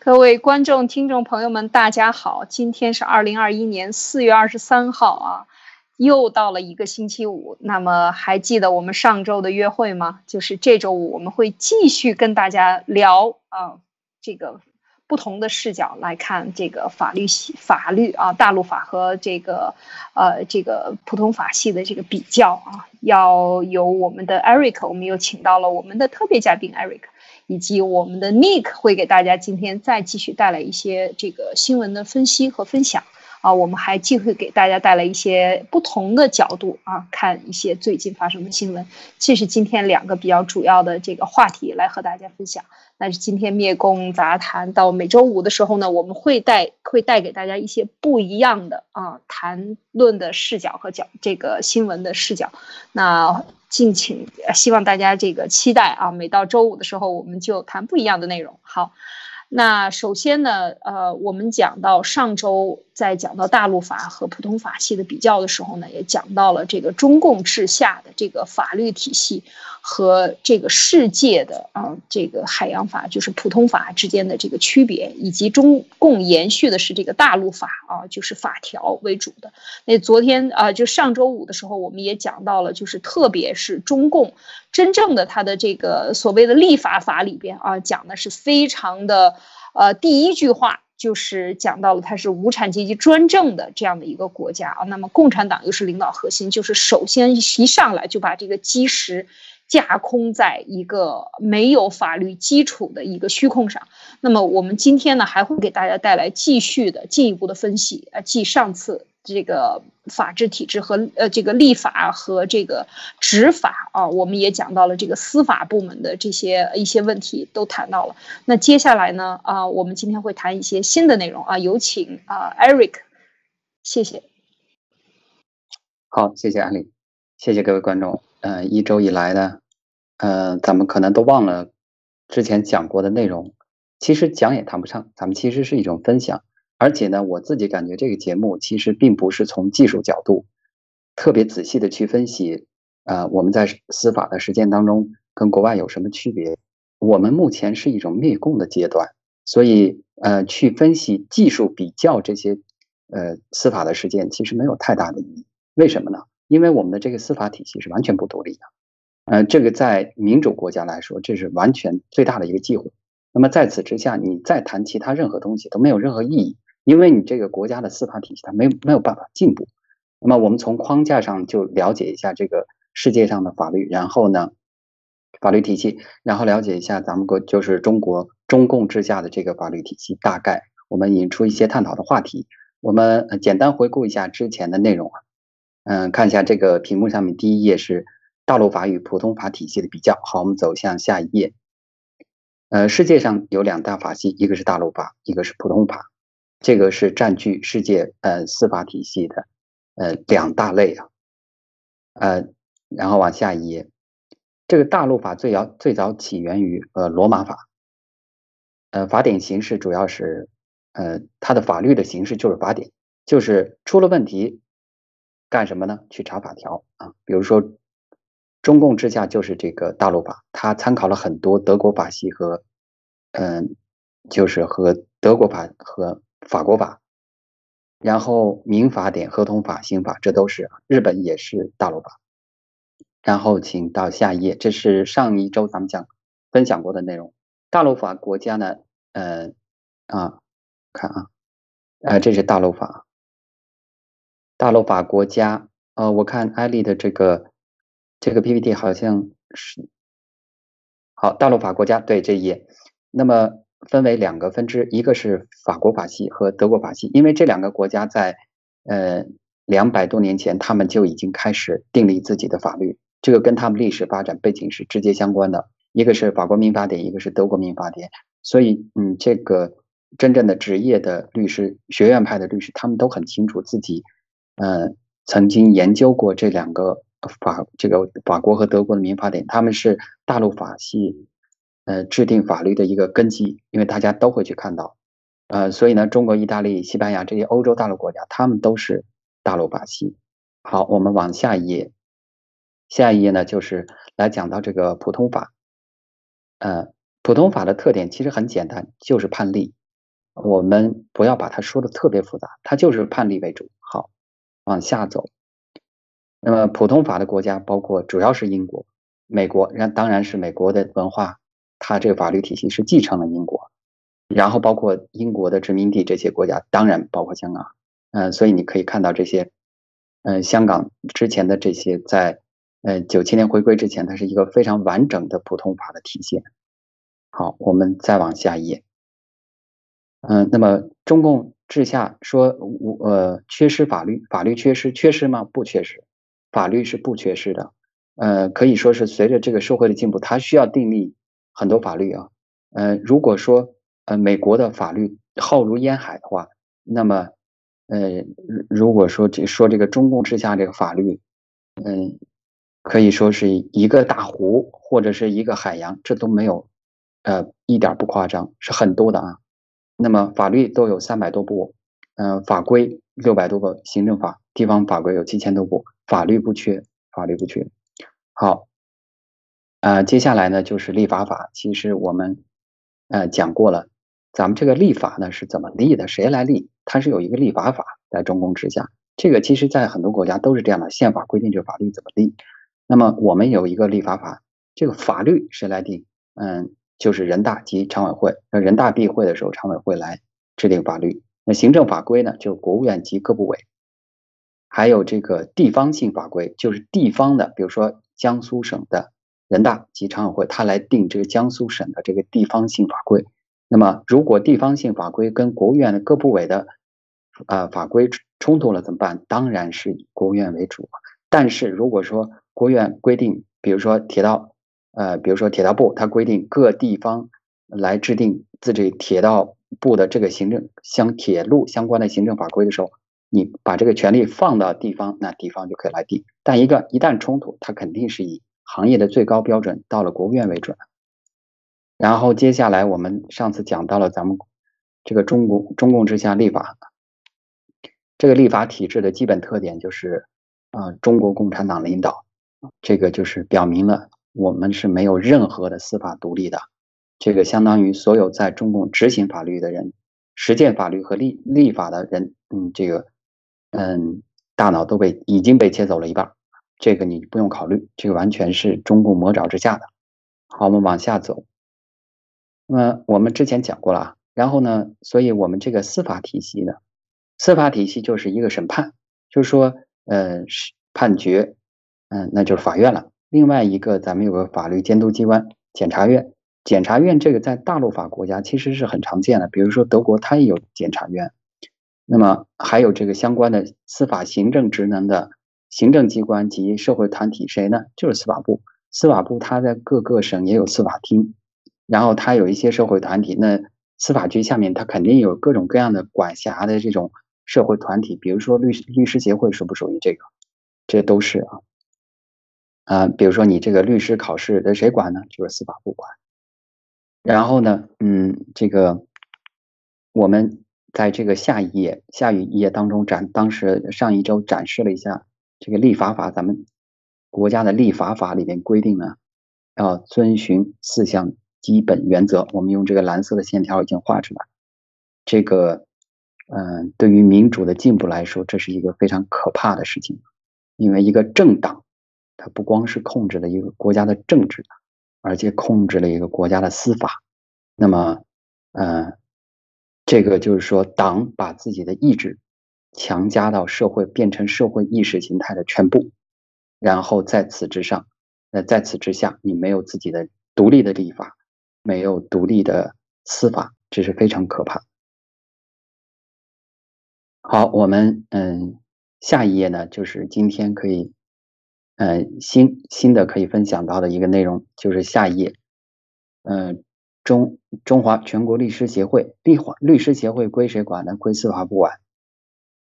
各位观众、听众朋友们，大家好！今天是二零二一年四月二十三号啊，又到了一个星期五。那么还记得我们上周的约会吗？就是这周五我们会继续跟大家聊啊，这个不同的视角来看这个法律系法律啊，大陆法和这个呃这个普通法系的这个比较啊。要有我们的 Eric，我们又请到了我们的特别嘉宾 Eric。以及我们的 Nick 会给大家今天再继续带来一些这个新闻的分析和分享啊，我们还继续给大家带来一些不同的角度啊，看一些最近发生的新闻。这是今天两个比较主要的这个话题来和大家分享。那是今天灭共杂谈到每周五的时候呢，我们会带会带给大家一些不一样的啊谈论的视角和角这个新闻的视角。那敬请希望大家这个期待啊，每到周五的时候我们就谈不一样的内容。好。那首先呢，呃，我们讲到上周在讲到大陆法和普通法系的比较的时候呢，也讲到了这个中共治下的这个法律体系和这个世界的啊这个海洋法，就是普通法之间的这个区别，以及中共延续的是这个大陆法啊，就是法条为主的。那昨天啊，就上周五的时候，我们也讲到了，就是特别是中共。真正的他的这个所谓的立法法里边啊，讲的是非常的，呃，第一句话就是讲到了它是无产阶级专政的这样的一个国家啊。那么共产党又是领导核心，就是首先一上来就把这个基石架空在一个没有法律基础的一个虚空上。那么我们今天呢，还会给大家带来继续的进一步的分析啊，继上次。这个法治体制和呃这个立法和这个执法啊，我们也讲到了这个司法部门的这些一些问题都谈到了。那接下来呢啊，我们今天会谈一些新的内容啊，有请啊 Eric，谢谢。好，谢谢安利，谢谢各位观众。嗯，一周以来呢，嗯，咱们可能都忘了之前讲过的内容，其实讲也谈不上，咱们其实是一种分享。而且呢，我自己感觉这个节目其实并不是从技术角度特别仔细的去分析，呃，我们在司法的实践当中跟国外有什么区别？我们目前是一种灭共的阶段，所以呃，去分析技术比较这些呃司法的实践其实没有太大的意义。为什么呢？因为我们的这个司法体系是完全不独立的，呃，这个在民主国家来说，这是完全最大的一个忌讳。那么在此之下，你再谈其他任何东西都没有任何意义。因为你这个国家的司法体系它没有没有办法进步，那么我们从框架上就了解一下这个世界上的法律，然后呢，法律体系，然后了解一下咱们国就是中国中共之下的这个法律体系，大概我们引出一些探讨的话题。我们简单回顾一下之前的内容啊，嗯，看一下这个屏幕上面第一页是大陆法与普通法体系的比较。好，我们走向下一页。呃，世界上有两大法系，一个是大陆法，一个是普通法。这个是占据世界呃司法体系的呃两大类啊，呃，然后往下一页，这个大陆法最早最早起源于呃罗马法，呃法典形式主要是呃它的法律的形式就是法典，就是出了问题干什么呢？去查法条啊，比如说中共之下就是这个大陆法，它参考了很多德国法系和嗯就是和德国法和法国法，然后民法典、合同法、刑法，这都是日本也是大陆法。然后请到下一页，这是上一周咱们讲分享过的内容。大陆法国家呢，呃啊，看啊，呃，这是大陆法。大陆法国家，呃，我看艾丽的这个这个 PPT 好像是好，大陆法国家对这一页，那么。分为两个分支，一个是法国法系和德国法系，因为这两个国家在呃两百多年前，他们就已经开始订立自己的法律，这个跟他们历史发展背景是直接相关的。一个是法国民法典，一个是德国民法典，所以嗯，这个真正的职业的律师、学院派的律师，他们都很清楚自己呃曾经研究过这两个法，这个法国和德国的民法典，他们是大陆法系。呃，制定法律的一个根基，因为大家都会去看到，呃，所以呢，中国、意大利、西班牙这些欧洲大陆国家，他们都是大陆法系。好，我们往下一页，下一页呢，就是来讲到这个普通法。呃，普通法的特点其实很简单，就是判例。我们不要把它说的特别复杂，它就是判例为主。好，往下走。那么普通法的国家包括主要是英国、美国，然当然是美国的文化，它这个法律体系是继承了英国，然后包括英国的殖民地这些国家，当然包括香港。嗯，所以你可以看到这些，嗯，香港之前的这些在，呃，九七年回归之前，它是一个非常完整的普通法的体系。好，我们再往下一页。嗯，那么中共治下说，无呃缺失法律，法律缺失，缺失吗？不缺失，法律是不缺失的。呃，可以说是随着这个社会的进步，它需要订立很多法律啊。呃，如果说呃美国的法律浩如烟海的话，那么。呃，如果说这说这个中共之下这个法律，嗯，可以说是一个大湖或者是一个海洋，这都没有，呃，一点不夸张，是很多的啊。那么法律都有三百多部，嗯，法规六百多个，行政法、地方法规有七千多部，法律不缺，法律不缺。好，啊，接下来呢就是立法法，其实我们呃讲过了。咱们这个立法呢是怎么立的？谁来立？它是有一个立法法在中共之下。这个其实在很多国家都是这样的，宪法规定这个法律怎么立。那么我们有一个立法法，这个法律谁来定？嗯，就是人大及常委会。那人大闭会的时候，常委会来制定法律。那行政法规呢，就是国务院及各部委。还有这个地方性法规，就是地方的，比如说江苏省的人大及常委会，他来定这个江苏省的这个地方性法规。那么，如果地方性法规跟国务院的各部委的啊法规冲突了怎么办？当然是以国务院为主。但是如果说国务院规定，比如说铁道，呃，比如说铁道部，它规定各地方来制定自己铁道部的这个行政相铁路相关的行政法规的时候，你把这个权利放到地方，那地方就可以来定。但一个一旦冲突，它肯定是以行业的最高标准到了国务院为准。然后接下来我们上次讲到了咱们这个中国中共之下立法，这个立法体制的基本特点就是啊中国共产党领导，这个就是表明了我们是没有任何的司法独立的，这个相当于所有在中共执行法律的人、实践法律和立立法的人，嗯，这个嗯大脑都被已经被切走了一半，这个你不用考虑，这个完全是中共魔爪之下的。好，我们往下走。那么我们之前讲过了啊，然后呢，所以我们这个司法体系呢，司法体系就是一个审判，就是说，呃，判决，嗯，那就是法院了。另外一个，咱们有个法律监督机关，检察院。检察院这个在大陆法国家其实是很常见的，比如说德国，它也有检察院。那么还有这个相关的司法行政职能的行政机关及社会团体，谁呢？就是司法部。司法部它在各个省也有司法厅。然后它有一些社会团体，那司法局下面它肯定有各种各样的管辖的这种社会团体，比如说律律师协会属不属于这个？这都是啊，啊，比如说你这个律师考试的谁管呢？就是司法部管。然后呢，嗯，这个我们在这个下一页下一页当中展，当时上一周展示了一下这个立法法，咱们国家的立法法里面规定呢，要遵循四项。基本原则，我们用这个蓝色的线条已经画出来。这个，嗯，对于民主的进步来说，这是一个非常可怕的事情。因为一个政党，它不光是控制了一个国家的政治，而且控制了一个国家的司法。那么，嗯，这个就是说，党把自己的意志强加到社会，变成社会意识形态的全部。然后在此之上，那在此之下，你没有自己的独立的立法。没有独立的司法，这是非常可怕。好，我们嗯，下一页呢，就是今天可以嗯新新的可以分享到的一个内容，就是下一页，嗯，中中华全国律师协会律法律师协会归谁管呢？归司法部管。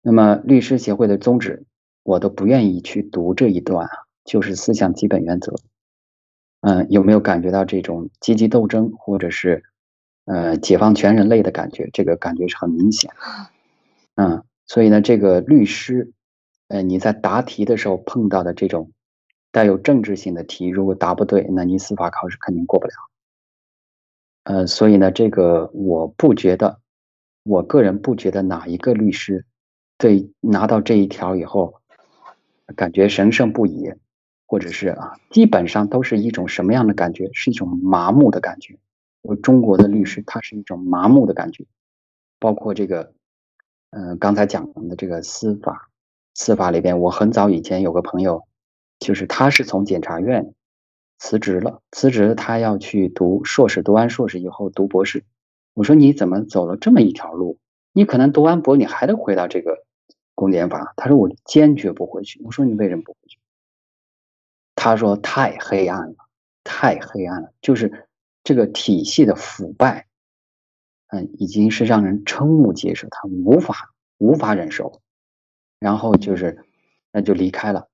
那么律师协会的宗旨，我都不愿意去读这一段啊，就是四项基本原则。嗯，有没有感觉到这种积极斗争，或者是呃解放全人类的感觉？这个感觉是很明显。嗯，所以呢，这个律师，呃，你在答题的时候碰到的这种带有政治性的题，如果答不对，那你司法考试肯定过不了。呃，所以呢，这个我不觉得我个人不觉得哪一个律师对拿到这一条以后感觉神圣不已，或者是啊，基本上都是一种什么样的感觉？是一种麻木的感觉。我中国的律师，他是一种麻木的感觉，包括这个，嗯，刚才讲的这个司法，司法里边，我很早以前有个朋友，就是他是从检察院辞职了，辞职他要去读硕士，读完硕士以后读博士。我说你怎么走了这么一条路？你可能读完博，你还得回到这个公检法。他说我坚决不回去。我说你为什么不回去？他说太黑暗了，太黑暗了，就是这个体系的腐败，嗯，已经是让人瞠目结舌，他无法无法忍受。然后就是那就离开了，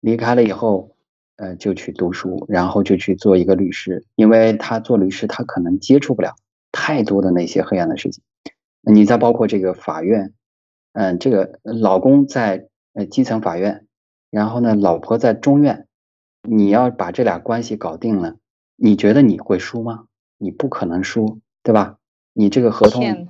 离开了以后，呃，就去读书，然后就去做一个律师，因为他做律师，他可能接触不了。太多的那些黑暗的事情，你再包括这个法院，嗯，这个老公在呃基层法院，然后呢，老婆在中院，你要把这俩关系搞定了，你觉得你会输吗？你不可能输，对吧？你这个合同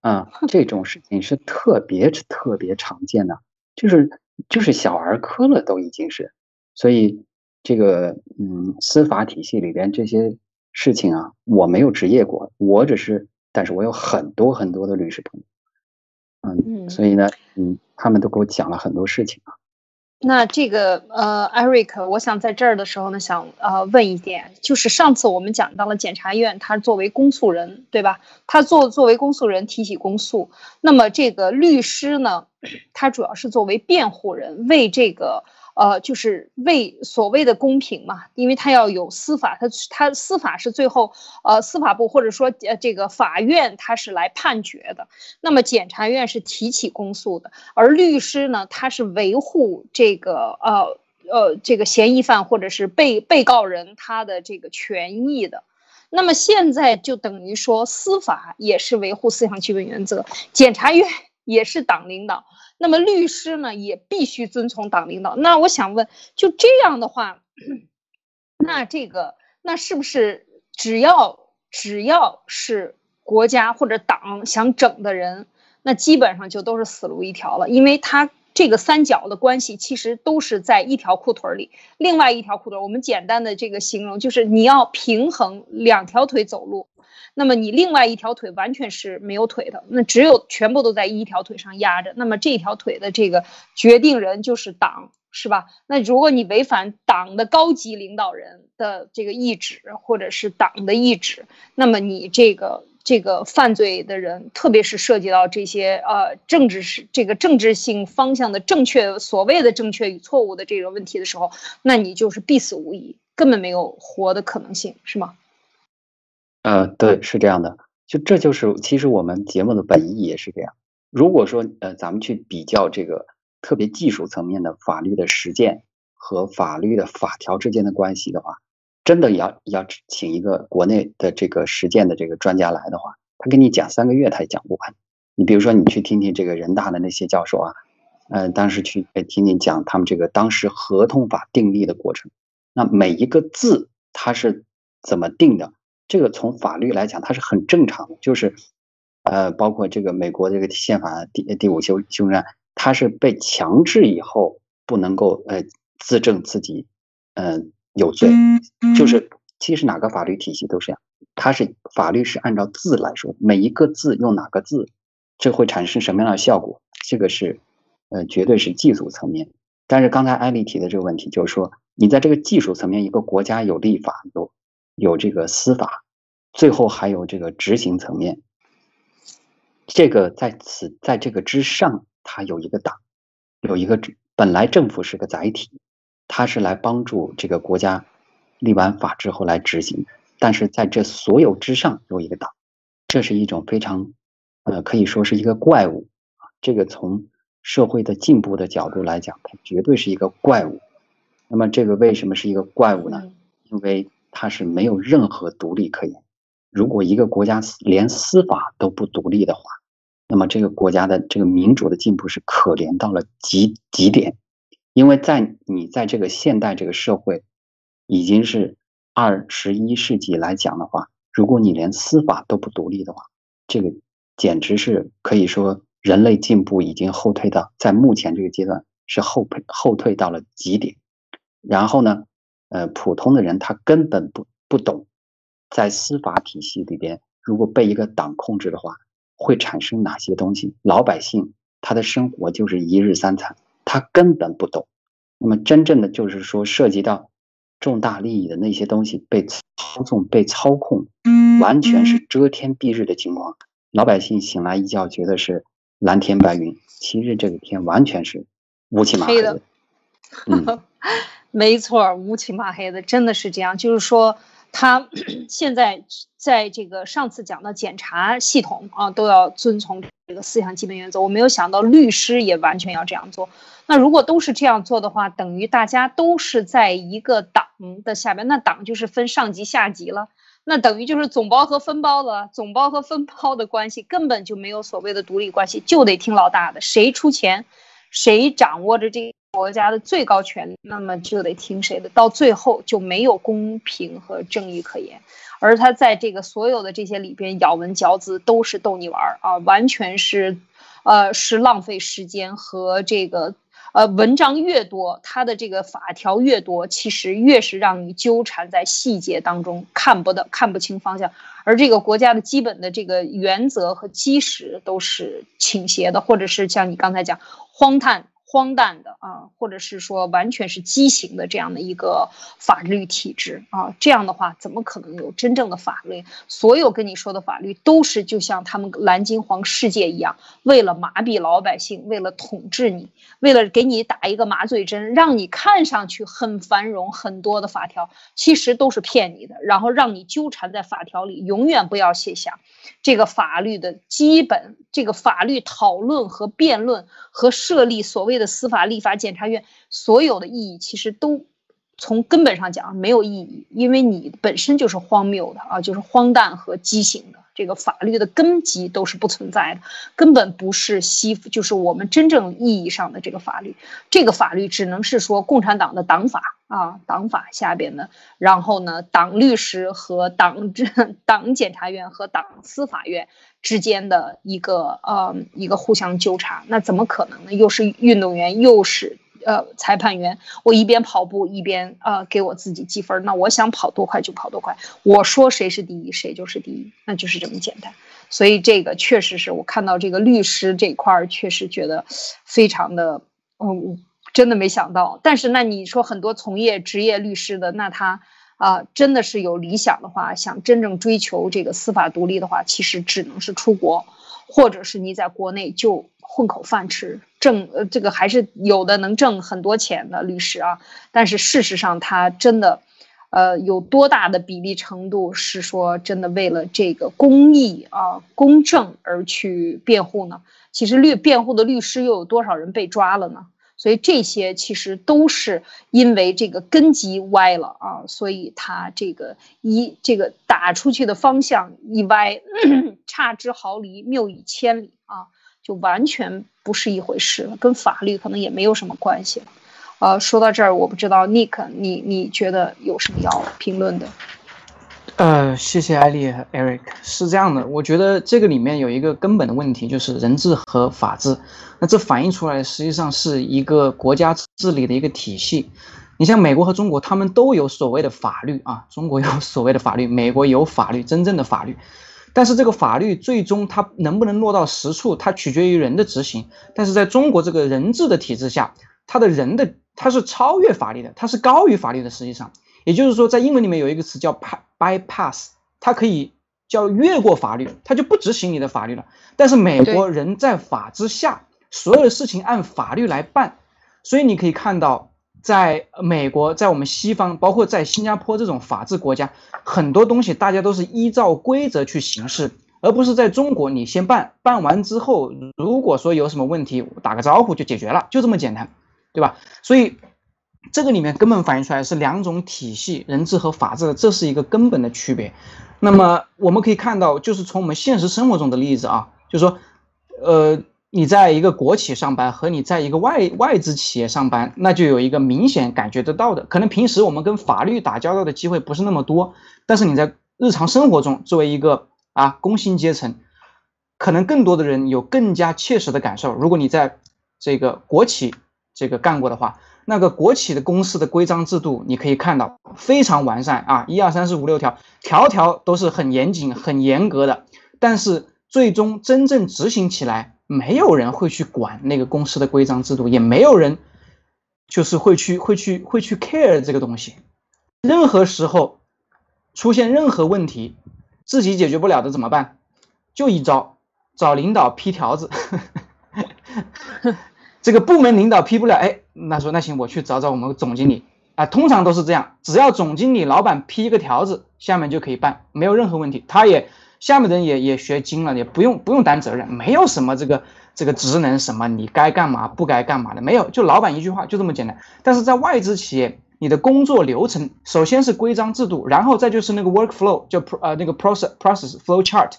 啊，这种事情是特别特别常见的，就是就是小儿科了，都已经是，所以这个嗯，司法体系里边这些。事情啊，我没有职业过，我只是，但是我有很多很多的律师朋友，嗯，所以呢，嗯，他们都给我讲了很多事情啊。那这个呃，Eric，我想在这儿的时候呢，想呃问一点，就是上次我们讲到了检察院，他作为公诉人，对吧？他作作为公诉人提起公诉，那么这个律师呢，他主要是作为辩护人，为这个。呃，就是为所谓的公平嘛，因为他要有司法，他他司法是最后，呃，司法部或者说呃这个法院他是来判决的，那么检察院是提起公诉的，而律师呢，他是维护这个呃呃这个嫌疑犯或者是被被告人他的这个权益的，那么现在就等于说司法也是维护四项基本原则，检察院也是党领导。那么律师呢也必须遵从党领导。那我想问，就这样的话，那这个那是不是只要只要是国家或者党想整的人，那基本上就都是死路一条了？因为他这个三角的关系其实都是在一条裤腿里，另外一条裤腿，我们简单的这个形容就是你要平衡两条腿走路。那么你另外一条腿完全是没有腿的，那只有全部都在一条腿上压着。那么这条腿的这个决定人就是党，是吧？那如果你违反党的高级领导人的这个意志，或者是党的意志，那么你这个这个犯罪的人，特别是涉及到这些呃政治是这个政治性方向的正确，所谓的正确与错误的这个问题的时候，那你就是必死无疑，根本没有活的可能性，是吗？呃，对，是这样的，就这就是其实我们节目的本意也是这样。如果说呃，咱们去比较这个特别技术层面的法律的实践和法律的法条之间的关系的话，真的要要请一个国内的这个实践的这个专家来的话，他跟你讲三个月他也讲不完。你比如说你去听听这个人大的那些教授啊，呃，当时去听听讲他们这个当时合同法订立的过程，那每一个字它是怎么定的？这个从法律来讲，它是很正常的，就是，呃，包括这个美国这个宪法第第五修修正案，它是被强制以后不能够呃自证自己，嗯有罪，就是其实哪个法律体系都是这样，它是法律是按照字来说，每一个字用哪个字，这会产生什么样的效果，这个是，呃，绝对是技术层面。但是刚才艾丽提的这个问题，就是说你在这个技术层面，一个国家有立法有。有这个司法，最后还有这个执行层面。这个在此，在这个之上，它有一个党，有一个本来政府是个载体，它是来帮助这个国家立完法之后来执行。但是在这所有之上有一个党，这是一种非常呃可以说是一个怪物啊。这个从社会的进步的角度来讲，它绝对是一个怪物。那么这个为什么是一个怪物呢？因为它是没有任何独立可言。如果一个国家连司法都不独立的话，那么这个国家的这个民主的进步是可怜到了极极点。因为在你在这个现代这个社会，已经是二十一世纪来讲的话，如果你连司法都不独立的话，这个简直是可以说人类进步已经后退到在目前这个阶段是后退后退到了极点。然后呢，呃，普通的人他根本不不懂，在司法体系里边，如果被一个党控制的话，会产生哪些东西？老百姓他的生活就是一日三餐，他根本不懂。那么真正的就是说涉及到重大利益的那些东西被操纵、被操控，完全是遮天蔽日的情况。老百姓醒来一觉觉得是蓝天白云，其实这个天完全是乌漆麻黑的。嗯，没错，乌漆麻黑的，真的是这样。就是说，他 现在在这个上次讲的检察系统啊，都要遵从这个思想基本原则。我没有想到律师也完全要这样做。那如果都是这样做的话，等于大家都是在一个党的下边，那党就是分上级下级了。那等于就是总包和分包了，总包和分包的关系根本就没有所谓的独立关系，就得听老大的，谁出钱，谁掌握着这国家的最高权，那么就得听谁的，到最后就没有公平和正义可言。而他在这个所有的这些里边咬文嚼字都是逗你玩儿啊，完全是，呃，是浪费时间和这个。呃，文章越多，它的这个法条越多，其实越是让你纠缠在细节当中，看不得看不清方向。而这个国家的基本的这个原则和基石都是倾斜的，或者是像你刚才讲荒诞。荒诞的啊，或者是说完全是畸形的这样的一个法律体制啊，这样的话怎么可能有真正的法律？所有跟你说的法律都是就像他们蓝金黄世界一样，为了麻痹老百姓，为了统治你，为了给你打一个麻醉针，让你看上去很繁荣，很多的法条其实都是骗你的，然后让你纠缠在法条里，永远不要卸下这个法律的基本，这个法律讨论和辩论和设立所谓的。司法、立法、检察院所有的意义，其实都从根本上讲没有意义，因为你本身就是荒谬的啊，就是荒诞和畸形的。这个法律的根基都是不存在的，根本不是西，就是我们真正意义上的这个法律。这个法律只能是说共产党的党法啊，党法下边的，然后呢，党律师和党 党检察院和党司法院。之间的一个呃一个互相纠缠，那怎么可能呢？又是运动员，又是呃裁判员，我一边跑步一边呃给我自己积分，那我想跑多快就跑多快，我说谁是第一谁就是第一，那就是这么简单。所以这个确实是我看到这个律师这块儿，确实觉得非常的嗯，真的没想到。但是那你说很多从业职业律师的，那他。啊，真的是有理想的话，想真正追求这个司法独立的话，其实只能是出国，或者是你在国内就混口饭吃，挣呃这个还是有的能挣很多钱的律师啊。但是事实上，他真的，呃，有多大的比例程度是说真的为了这个公益啊、公正而去辩护呢？其实律辩护的律师又有多少人被抓了呢？所以这些其实都是因为这个根基歪了啊，所以他这个一这个打出去的方向一歪，差之毫厘，谬以千里啊，就完全不是一回事了，跟法律可能也没有什么关系了。呃，说到这儿，我不知道 Nick，你你觉得有什么要评论的？呃，谢谢艾丽和 Eric。是这样的，我觉得这个里面有一个根本的问题，就是人治和法治。那这反映出来实际上是一个国家治理的一个体系。你像美国和中国，他们都有所谓的法律啊，中国有所谓的法律，美国有法律，真正的法律。但是这个法律最终它能不能落到实处，它取决于人的执行。但是在中国这个人治的体制下，它的人的它是超越法律的，它是高于法律的。实际上。也就是说，在英文里面有一个词叫 bypass，它可以叫越过法律，它就不执行你的法律了。但是美国人在法之下，所有的事情按法律来办，所以你可以看到，在美国，在我们西方，包括在新加坡这种法治国家，很多东西大家都是依照规则去行事，而不是在中国，你先办，办完之后，如果说有什么问题，打个招呼就解决了，就这么简单，对吧？所以。这个里面根本反映出来是两种体系，人治和法治的，这是一个根本的区别。那么我们可以看到，就是从我们现实生活中的例子啊，就是说，呃，你在一个国企上班和你在一个外外资企业上班，那就有一个明显感觉得到的。可能平时我们跟法律打交道的机会不是那么多，但是你在日常生活中作为一个啊工薪阶层。可能更多的人有更加切实的感受。如果你在这个国企这个干过的话，那个国企的公司的规章制度，你可以看到非常完善啊，一二三四五六条，条条都是很严谨、很严格的。但是最终真正执行起来，没有人会去管那个公司的规章制度，也没有人就是会去会去会去 care 这个东西。任何时候出现任何问题，自己解决不了的怎么办？就一招，找领导批条子。这个部门领导批不了，哎，那说那行，我去找找我们总经理啊。通常都是这样，只要总经理、老板批一个条子，下面就可以办，没有任何问题。他也下面的人也也学精了，也不用不用担责任，没有什么这个这个职能什么你该干嘛不该干嘛的，没有，就老板一句话就这么简单。但是在外资企业，你的工作流程首先是规章制度，然后再就是那个 work flow，就呃那个 process process flow chart。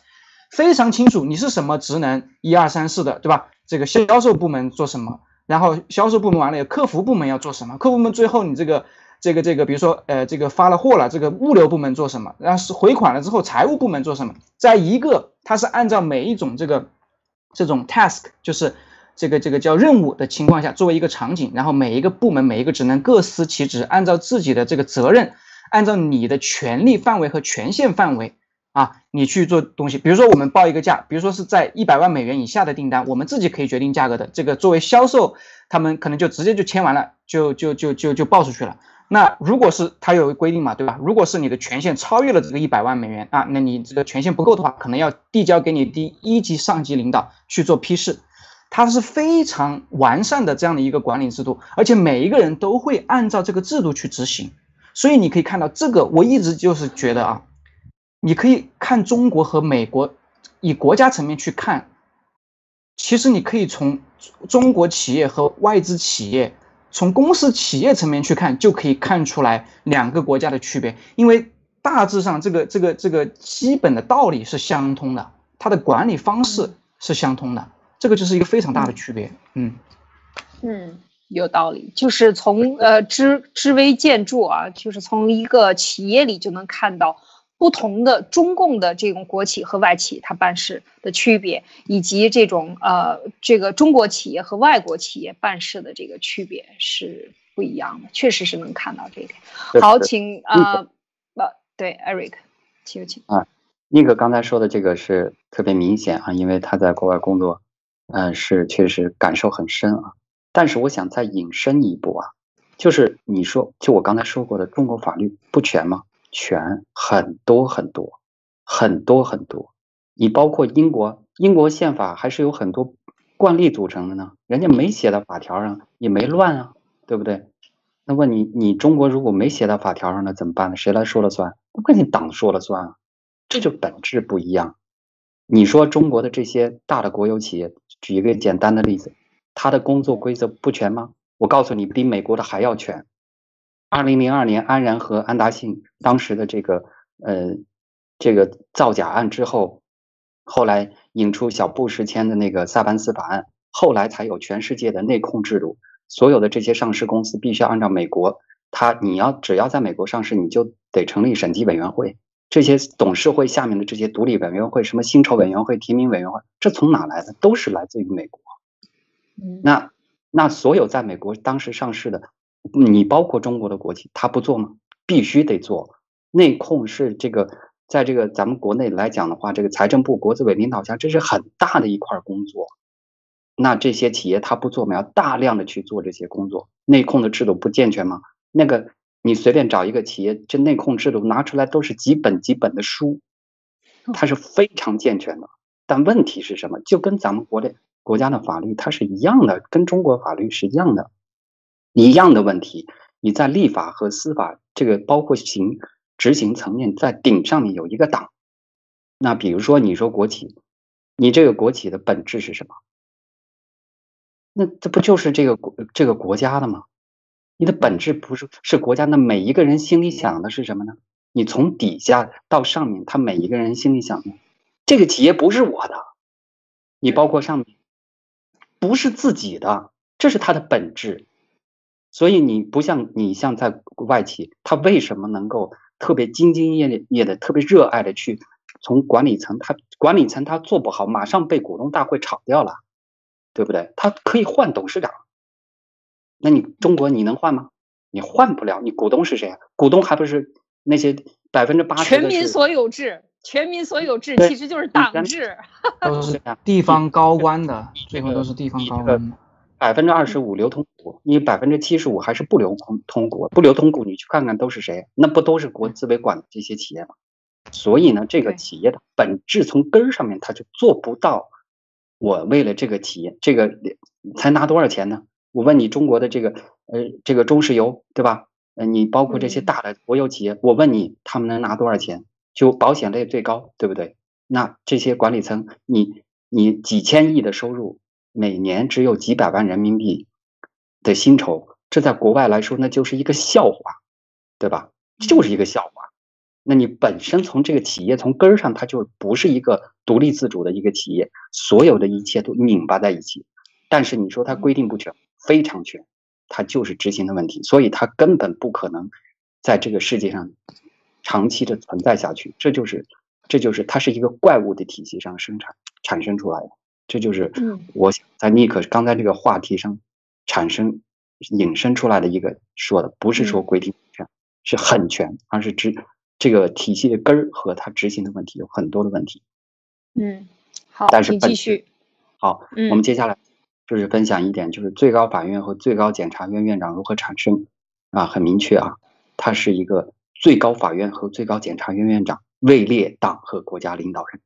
非常清楚你是什么职能，一二三四的，对吧？这个销售部门做什么，然后销售部门完了，有客服部门要做什么？客服部门最后你这个这个这个，比如说呃，这个发了货了，这个物流部门做什么？然后是回款了之后，财务部门做什么？在一个它是按照每一种这个这种 task，就是这个这个叫任务的情况下，作为一个场景，然后每一个部门每一个职能各司其职，按照自己的这个责任，按照你的权利范围和权限范围。啊，你去做东西，比如说我们报一个价，比如说是在一百万美元以下的订单，我们自己可以决定价格的。这个作为销售，他们可能就直接就签完了，就就就就就报出去了。那如果是他有规定嘛，对吧？如果是你的权限超越了这个一百万美元啊，那你这个权限不够的话，可能要递交给你第一级上级领导去做批示。它是非常完善的这样的一个管理制度，而且每一个人都会按照这个制度去执行。所以你可以看到，这个我一直就是觉得啊。你可以看中国和美国，以国家层面去看，其实你可以从中国企业和外资企业，从公司企业层面去看，就可以看出来两个国家的区别。因为大致上这个这个这个基本的道理是相通的，它的管理方式是相通的，这个就是一个非常大的区别。嗯嗯，有道理，就是从呃知知微见著啊，就是从一个企业里就能看到。不同的中共的这种国企和外企，它办事的区别，以及这种呃，这个中国企业和外国企业办事的这个区别是不一样的，确实是能看到这一点。好，请啊，呃，对，Eric，请请啊，那个刚才说的这个是特别明显啊，因为他在国外工作，嗯，是确实感受很深啊。但是我想再引申一步啊，就是你说，就我刚才说过的，中国法律不全吗？全很多很多很多很多，你包括英国，英国宪法还是有很多惯例组成的呢。人家没写到法条上，也没乱啊，对不对？那问你，你中国如果没写到法条上，那怎么办呢？谁来说了算？不跟你党说了算啊？这就本质不一样。你说中国的这些大的国有企业，举一个简单的例子，它的工作规则不全吗？我告诉你，比美国的还要全。二零零二年，安然和安达信当时的这个呃这个造假案之后，后来引出小布什签的那个萨班斯法案，后来才有全世界的内控制度。所有的这些上市公司必须要按照美国，他你要只要在美国上市，你就得成立审计委员会。这些董事会下面的这些独立委员会，什么薪酬委员会、提名委员会，这从哪来的？都是来自于美国。那那所有在美国当时上市的。你包括中国的国企，他不做吗？必须得做。内控是这个，在这个咱们国内来讲的话，这个财政部、国资委领导下，这是很大的一块工作。那这些企业他不做吗？要大量的去做这些工作。内控的制度不健全吗？那个你随便找一个企业，这内控制度拿出来都是几本几本的书，它是非常健全的。但问题是什么？就跟咱们国内国家的法律它是一样的，跟中国法律是一样的。一样的问题，你在立法和司法这个包括行执行层面，在顶上面有一个党。那比如说你说国企，你这个国企的本质是什么？那这不就是这个国这个国家的吗？你的本质不是是国家？那每一个人心里想的是什么呢？你从底下到上面，他每一个人心里想的，这个企业不是我的，你包括上面不是自己的，这是它的本质。所以你不像你像在外企，他为什么能够特别兢兢业业的、特别热爱的去从管理层，他管理层他做不好，马上被股东大会炒掉了，对不对？他可以换董事长，那你中国你能换吗？你换不了，你股东是谁啊？股东还不是那些百分之八十全民所有制，全民所有制其实就是党制，都是 地方高官的，最后都是地方高官的。百分之二十五流通股，你百分之七十五还是不流通通股？不流通股，你去看看都是谁？那不都是国资委管的这些企业吗？所以呢，这个企业的本质从根儿上面，它就做不到。我为了这个企业，这个才拿多少钱呢？我问你，中国的这个呃，这个中石油对吧？呃，你包括这些大的国有企业，我问你，他们能拿多少钱？就保险类最高，对不对？那这些管理层，你你几千亿的收入。每年只有几百万人民币的薪酬，这在国外来说那就是一个笑话，对吧？就是一个笑话。那你本身从这个企业从根儿上，它就不是一个独立自主的一个企业，所有的一切都拧巴在一起。但是你说它规定不全，非常全，它就是执行的问题，所以它根本不可能在这个世界上长期的存在下去。这就是，这就是它是一个怪物的体系上生产产生出来的。这就是我在尼克刚才这个话题上产生引申出来的一个说的，不是说规定全是很全，而是执这个体系的根儿和它执行的问题有很多的问题。嗯，好，但是继续。好，我们接下来就是分享一点，就是最高法院和最高检察院院长如何产生啊？很明确啊，它是一个最高法院和最高检察院院长位列党和国家领导人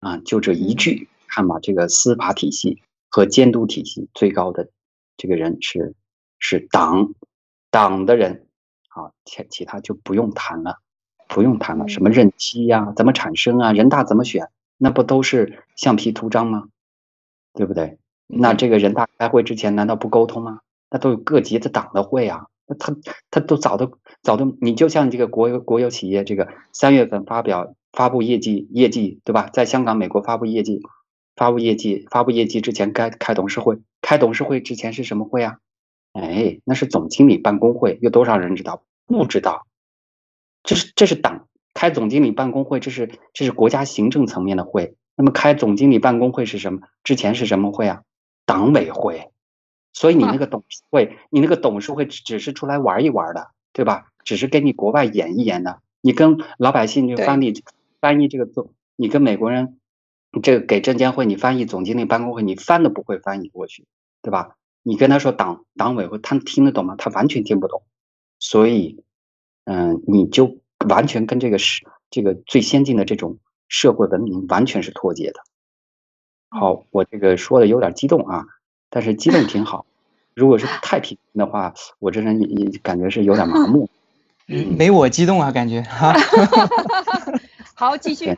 啊，就这一句。看吧，这个司法体系和监督体系最高的这个人是是党党的人啊，其其他就不用谈了，不用谈了。什么任期呀，怎么产生啊，人大怎么选，那不都是橡皮图章吗？对不对？那这个人大开会之前难道不沟通吗？那都有各级的党的会啊，那他他都早都早都，你就像这个国有国有企业，这个三月份发表发布业绩业绩对吧？在香港、美国发布业绩。发布业绩，发布业绩之前该开董事会，开董事会之前是什么会啊？哎，那是总经理办公会，有多少人知道？不知道。这是这是党开总经理办公会，这是这是国家行政层面的会。那么开总经理办公会是什么？之前是什么会啊？党委会。所以你那个董事会，你那个董事会只是出来玩一玩的，对吧？只是跟你国外演一演的。你跟老百姓就翻译翻译这个字，你跟美国人。这个给证监会你翻译总经理办公会，你翻都不会翻译过去，对吧？你跟他说党党委会，他听得懂吗？他完全听不懂。所以，嗯，你就完全跟这个是这个最先进的这种社会文明完全是脱节的。好，我这个说的有点激动啊，但是激动挺好。如果是太平的话，我这人也感觉是有点麻木。嗯没我激动啊，感觉。好，继续。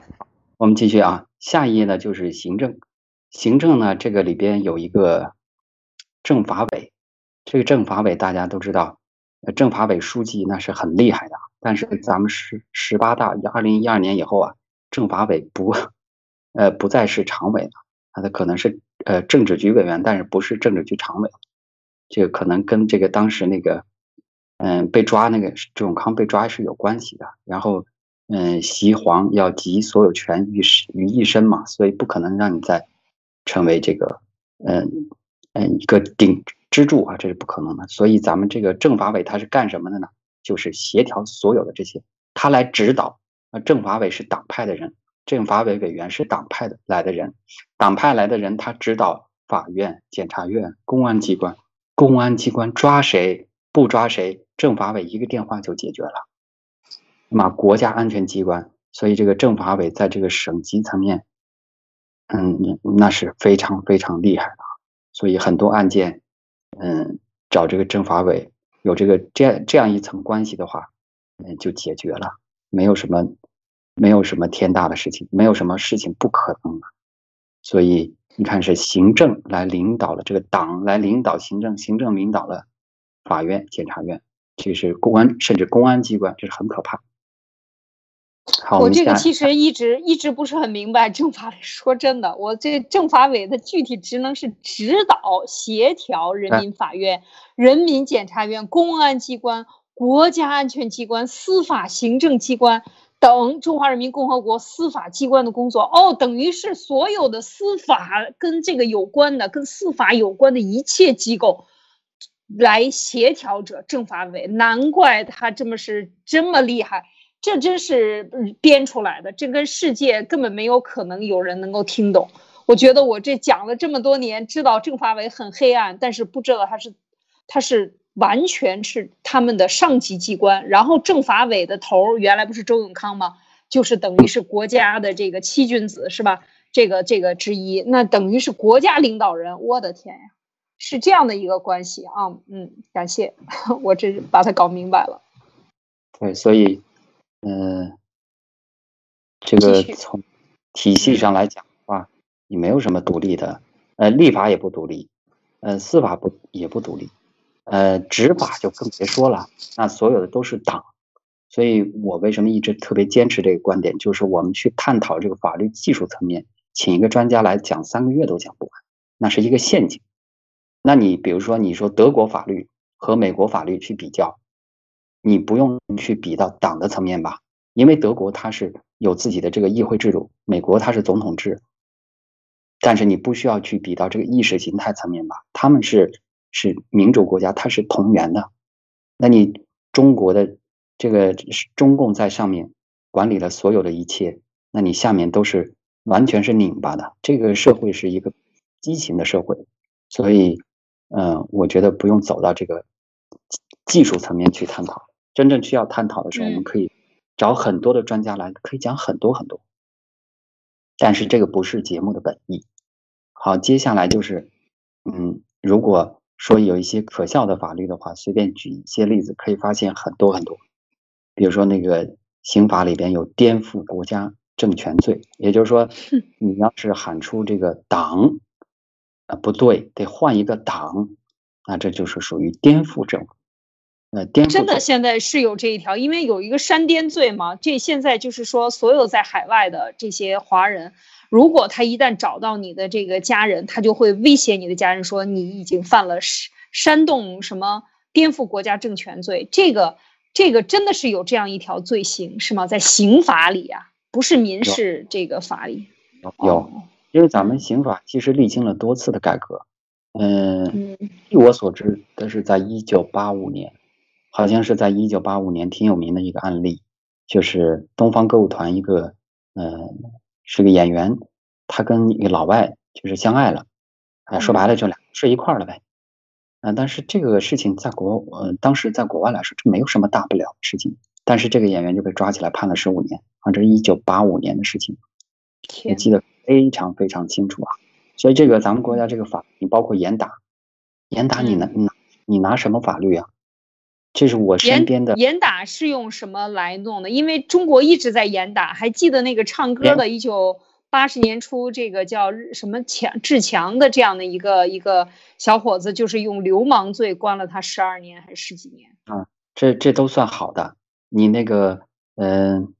我们继续啊。下一页呢就是行政，行政呢这个里边有一个政法委，这个政法委大家都知道，政法委书记那是很厉害的。但是咱们十十八大二零一二年以后啊，政法委不呃不再是常委了，他可能是呃政治局委员，但是不是政治局常委。这个可能跟这个当时那个嗯被抓那个周永康被抓是有关系的。然后。嗯，习皇要集所有权于于一身嘛，所以不可能让你再成为这个嗯嗯一个顶支柱啊，这是不可能的。所以咱们这个政法委他是干什么的呢？就是协调所有的这些，他来指导。啊，政法委是党派的人，政法委委员是党派的来的人，党派来的人他指导法院、检察院、公安机关，公安机关抓谁不抓谁，政法委一个电话就解决了。那国家安全机关，所以这个政法委在这个省级层面，嗯，那是非常非常厉害的。所以很多案件，嗯，找这个政法委有这个这样这样一层关系的话，嗯，就解决了，没有什么没有什么天大的事情，没有什么事情不可能的。所以你看，是行政来领导了这个党来领导行政，行政领导了法院、检察院，这是公安甚至公安机关，这是很可怕。我这个其实一直一直不是很明白政法委。说真的，我这政法委的具体职能是指导、协调人民法院、人民检察院、公安机关、国家安全机关、司法行政机关等中华人民共和国司法机关的工作哦，等于是所有的司法跟这个有关的、跟司法有关的一切机构来协调者，政法委，难怪他这么是这么厉害，这真是编出来的，这跟世界根本没有可能有人能够听懂。我觉得我这讲了这么多年，知道政法委很黑暗，但是不知道他是他是。完全是他们的上级机关，然后政法委的头原来不是周永康吗？就是等于是国家的这个七君子是吧？这个这个之一，那等于是国家领导人。我的天呀，是这样的一个关系啊！嗯，感谢，我这把它搞明白了。对，所以，嗯，这个从体系上来讲的话，你没有什么独立的，呃，立法也不独立，呃，司法不也不独立。呃，执法就更别说了，那所有的都是党，所以我为什么一直特别坚持这个观点，就是我们去探讨这个法律技术层面，请一个专家来讲三个月都讲不完，那是一个陷阱。那你比如说，你说德国法律和美国法律去比较，你不用去比到党的层面吧，因为德国它是有自己的这个议会制度，美国它是总统制，但是你不需要去比到这个意识形态层面吧，他们是。是民主国家，它是同源的。那你中国的这个中共在上面管理了所有的一切，那你下面都是完全是拧巴的。这个社会是一个畸形的社会，所以，嗯，我觉得不用走到这个技术层面去探讨。真正需要探讨的时候，我们可以找很多的专家来，可以讲很多很多。但是这个不是节目的本意。好，接下来就是，嗯，如果。说有一些可笑的法律的话，随便举一些例子，可以发现很多很多。比如说那个刑法里边有颠覆国家政权罪，也就是说，你要是喊出这个党啊不对，得换一个党，那这就是属于颠覆政府。呃，颠覆真的现在是有这一条，因为有一个煽颠罪嘛。这现在就是说，所有在海外的这些华人。如果他一旦找到你的这个家人，他就会威胁你的家人说你已经犯了煽煽动什么颠覆国家政权罪。这个这个真的是有这样一条罪行是吗？在刑法里啊，不是民事这个法里。有，因为咱们刑法其实历经了多次的改革。嗯，据我所知，的是在一九八五年，好像是在一九八五年挺有名的一个案例，就是东方歌舞团一个嗯。是个演员，他跟一个老外就是相爱了，哎，说白了就俩睡一块儿了呗，啊，但是这个事情在国，呃，当时在国外来说，这没有什么大不了的事情，但是这个演员就被抓起来判了十五年，啊，这是一九八五年的事情，我记得非常非常清楚啊，所以这个咱们国家这个法，你包括严打，严打你拿拿你拿什么法律啊？这是我身边的严打是用什么来弄的？因为中国一直在严打，还记得那个唱歌的，一九八十年初，这个叫什么强志强的这样的一个一个小伙子，就是用流氓罪关了他十二年还是十几年？啊，这这都算好的。你那个，嗯，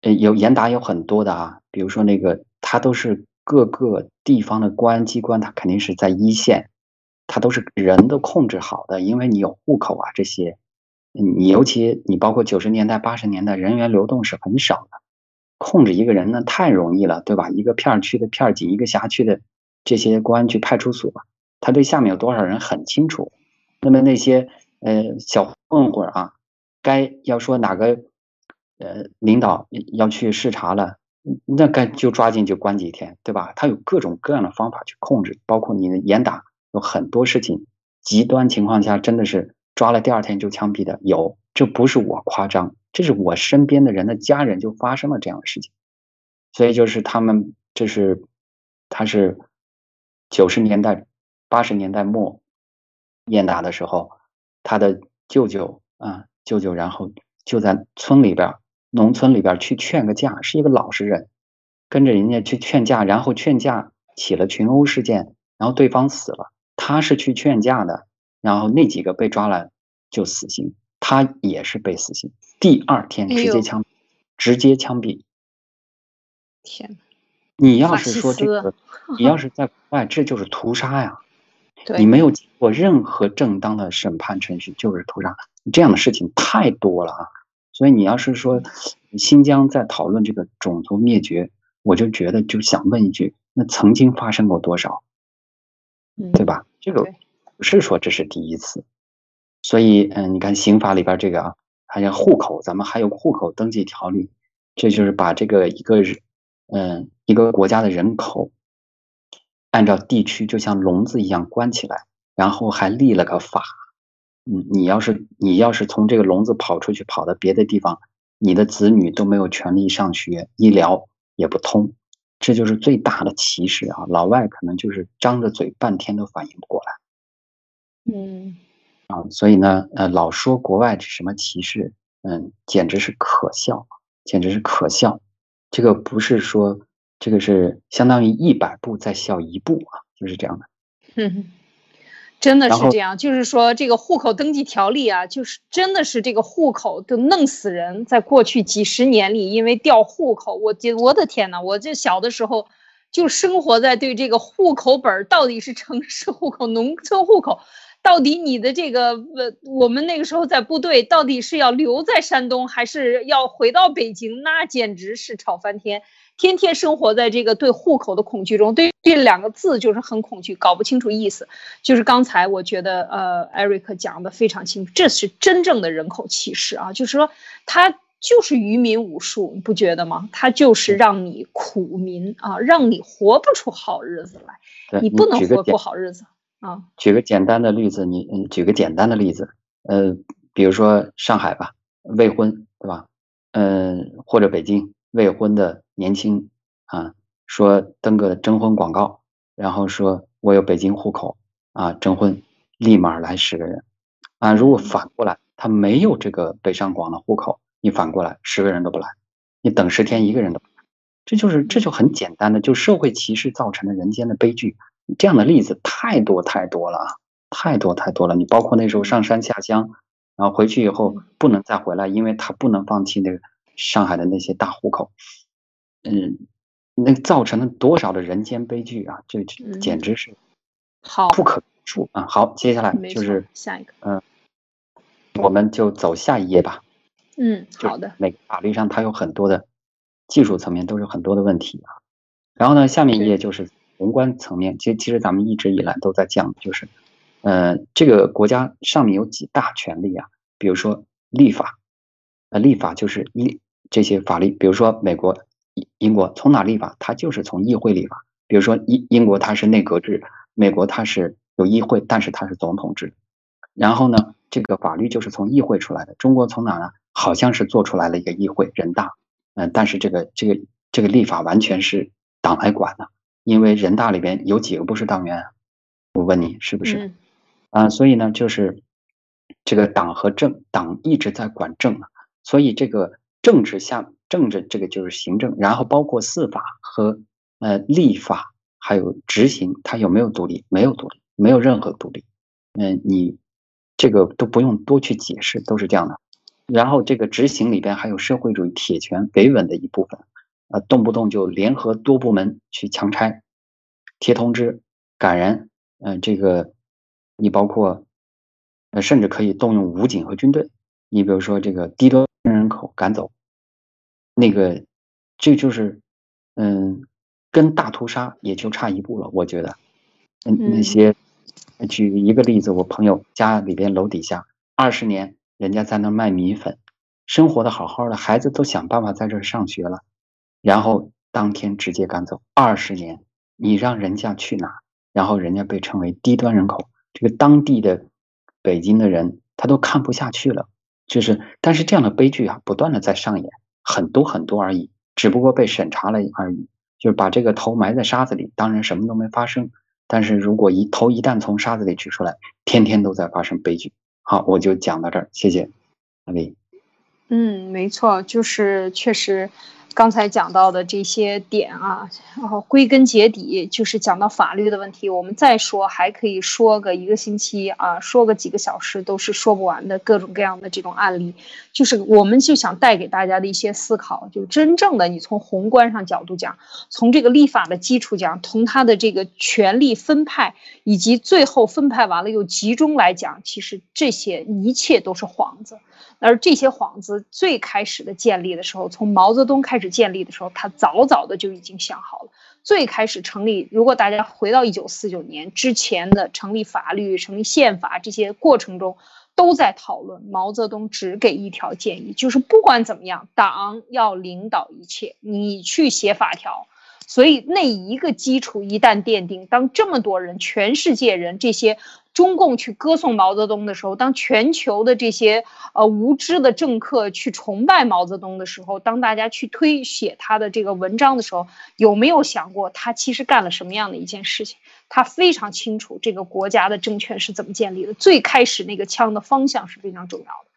有严打有很多的啊，比如说那个他都是各个地方的公安机关，他肯定是在一线。他都是人都控制好的，因为你有户口啊，这些，你尤其你包括九十年代、八十年代，人员流动是很少的，控制一个人呢太容易了，对吧？一个片区的片警，一个辖区的这些公安局、派出所，他对下面有多少人很清楚。那么那些呃小混混啊，该要说哪个呃领导要去视察了，那该就抓紧就关几天，对吧？他有各种各样的方法去控制，包括你的严打。有很多事情，极端情况下真的是抓了第二天就枪毙的有，这不是我夸张，这是我身边的人的家人就发生了这样的事情，所以就是他们这是他是九十年代八十年代末严打的时候，他的舅舅啊舅舅，然后就在村里边农村里边去劝个架，是一个老实人，跟着人家去劝架，然后劝架起了群殴事件，然后对方死了。他是去劝架的，然后那几个被抓了就死刑，他也是被死刑。第二天直接枪，直接枪毙。天你要是说这个，你要是在国外，这就是屠杀呀！你没有经过任何正当的审判程序，就是屠杀。这样的事情太多了啊！所以你要是说新疆在讨论这个种族灭绝，我就觉得就想问一句：那曾经发生过多少？对吧？这个不是说这是第一次。所以，嗯，你看刑法里边这个啊，还有户口，咱们还有户口登记条例，这就是把这个一个人，嗯，一个国家的人口，按照地区就像笼子一样关起来，然后还立了个法。嗯，你要是你要是从这个笼子跑出去，跑到别的地方，你的子女都没有权利上学，医疗也不通，这就是最大的歧视啊！老外可能就是张着嘴半天都反应不过来。嗯，啊，所以呢，呃，老说国外是什么歧视，嗯，简直是可笑，简直是可笑。这个不是说这个是相当于一百步在笑一步啊，就是这样的。嗯。真的是这样，就是说这个户口登记条例啊，就是真的是这个户口都弄死人。在过去几十年里，因为调户口，我这我的天呐，我这小的时候就生活在对这个户口本到底是城市户口、农村户口，到底你的这个呃，我们那个时候在部队，到底是要留在山东还是要回到北京？那简直是吵翻天。天天生活在这个对户口的恐惧中，对这两个字就是很恐惧，搞不清楚意思。就是刚才我觉得，呃艾瑞克讲的非常清楚，这是真正的人口歧视啊！就是说，他就是愚民武术，你不觉得吗？他就是让你苦民啊，让你活不出好日子来，你不能活过好日子啊。举个简单的例子，你你举个简单的例子，呃，比如说上海吧，未婚对吧？嗯，或者北京未婚的。年轻啊，说登个征婚广告，然后说我有北京户口啊，征婚立马来十个人啊。如果反过来，他没有这个北上广的户口，你反过来十个人都不来，你等十天一个人都不来，这就是这就很简单的，就社会歧视造成的人间的悲剧。这样的例子太多太多了啊，太多太多了。你包括那时候上山下乡，然后回去以后不能再回来，因为他不能放弃那个上海的那些大户口。嗯，那造成了多少的人间悲剧啊！这简直是好不可数啊！好，接下来就是下一个，嗯，我们就走下一页吧。嗯，好的。每个法律上它有很多的技术层面，都是很多的问题啊。然后呢，下面一页就是宏观层面。其实，其实咱们一直以来都在讲，就是，呃，这个国家上面有几大权力啊？比如说立法，呃，立法就是立这些法律，比如说美国。英国从哪立法？它就是从议会立法。比如说英英国它是内阁制，美国它是有议会，但是它是总统制。然后呢，这个法律就是从议会出来的。中国从哪呢？好像是做出来了一个议会，人大。嗯，但是这个这个这个立法完全是党来管的，因为人大里边有几个不是党员？我问你是不是？啊，所以呢，就是这个党和政，党一直在管政所以这个政治下。政治这个就是行政，然后包括司法和呃立法，还有执行，它有没有独立？没有独立，没有任何独立。嗯，你这个都不用多去解释，都是这样的。然后这个执行里边还有社会主义铁拳维稳的一部分，啊，动不动就联合多部门去强拆、贴通知、赶人。嗯，这个你包括呃，甚至可以动用武警和军队。你比如说这个低端人口赶走。那个，这就是，嗯，跟大屠杀也就差一步了。我觉得，嗯，那些，举一个例子，我朋友家里边楼底下二十年，人家在那卖米粉，生活的好好的，孩子都想办法在这上学了，然后当天直接赶走。二十年，你让人家去哪？然后人家被称为低端人口，这个当地的北京的人他都看不下去了。就是，但是这样的悲剧啊，不断的在上演。很多很多而已，只不过被审查了而已，就是把这个头埋在沙子里，当然什么都没发生。但是如果一头一旦从沙子里取出来，天天都在发生悲剧。好，我就讲到这儿，谢谢阿丽。嗯，没错，就是确实。刚才讲到的这些点啊，然后归根结底就是讲到法律的问题。我们再说还可以说个一个星期啊，说个几个小时都是说不完的各种各样的这种案例。就是我们就想带给大家的一些思考，就真正的你从宏观上角度讲，从这个立法的基础讲，从它的这个权力分派以及最后分派完了又集中来讲，其实这些一切都是幌子。而这些幌子最开始的建立的时候，从毛泽东开始建立的时候，他早早的就已经想好了。最开始成立，如果大家回到一九四九年之前的成立法律、成立宪法这些过程中，都在讨论。毛泽东只给一条建议，就是不管怎么样，党要领导一切，你去写法条。所以那一个基础一旦奠定，当这么多人、全世界人这些中共去歌颂毛泽东的时候，当全球的这些呃无知的政客去崇拜毛泽东的时候，当大家去推写他的这个文章的时候，有没有想过他其实干了什么样的一件事情？他非常清楚这个国家的政权是怎么建立的，最开始那个枪的方向是非常重要的。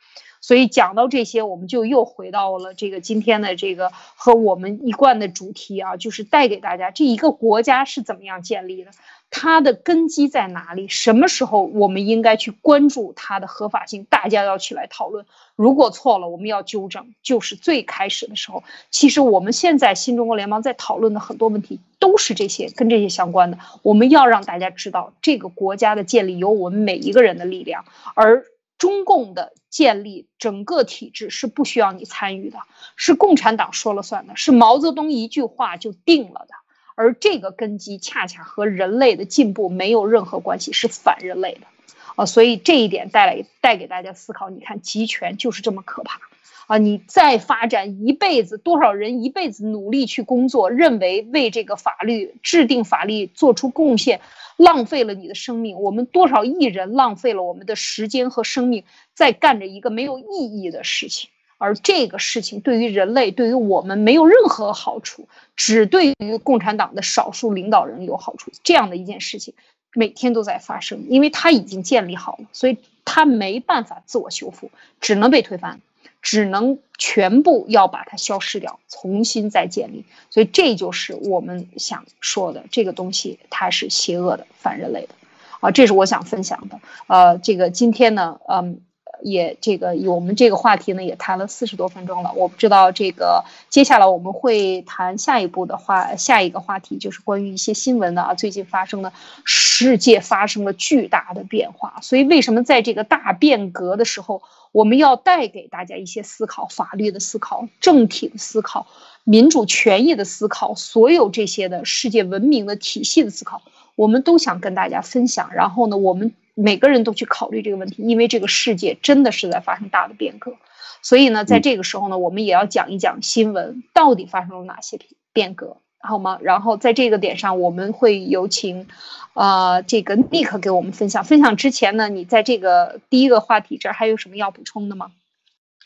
所以讲到这些，我们就又回到了这个今天的这个和我们一贯的主题啊，就是带给大家这一个国家是怎么样建立的，它的根基在哪里，什么时候我们应该去关注它的合法性，大家要起来讨论。如果错了，我们要纠正。就是最开始的时候，其实我们现在新中国联邦在讨论的很多问题都是这些，跟这些相关的。我们要让大家知道，这个国家的建立有我们每一个人的力量，而。中共的建立，整个体制是不需要你参与的，是共产党说了算的，是毛泽东一句话就定了的。而这个根基恰恰和人类的进步没有任何关系，是反人类的，啊，所以这一点带来带给大家思考。你看，集权就是这么可怕。啊，你再发展一辈子，多少人一辈子努力去工作，认为为这个法律制定法律做出贡献，浪费了你的生命。我们多少亿人浪费了我们的时间和生命，在干着一个没有意义的事情，而这个事情对于人类，对于我们没有任何好处，只对于共产党的少数领导人有好处。这样的一件事情，每天都在发生，因为它已经建立好了，所以它没办法自我修复，只能被推翻。只能全部要把它消失掉，重新再建立。所以这就是我们想说的这个东西，它是邪恶的、反人类的，啊，这是我想分享的。呃，这个今天呢，嗯，也这个我们这个话题呢也谈了四十多分钟了。我不知道这个接下来我们会谈下一步的话，下一个话题就是关于一些新闻的啊，最近发生的世界发生了巨大的变化。所以为什么在这个大变革的时候？我们要带给大家一些思考，法律的思考，政体的思考，民主权益的思考，所有这些的世界文明的体系的思考，我们都想跟大家分享。然后呢，我们每个人都去考虑这个问题，因为这个世界真的是在发生大的变革。所以呢，在这个时候呢，我们也要讲一讲新闻到底发生了哪些变变革。好吗？然后在这个点上，我们会有请，呃，这个 Nick 给我们分享。分享之前呢，你在这个第一个话题这儿还有什么要补充的吗？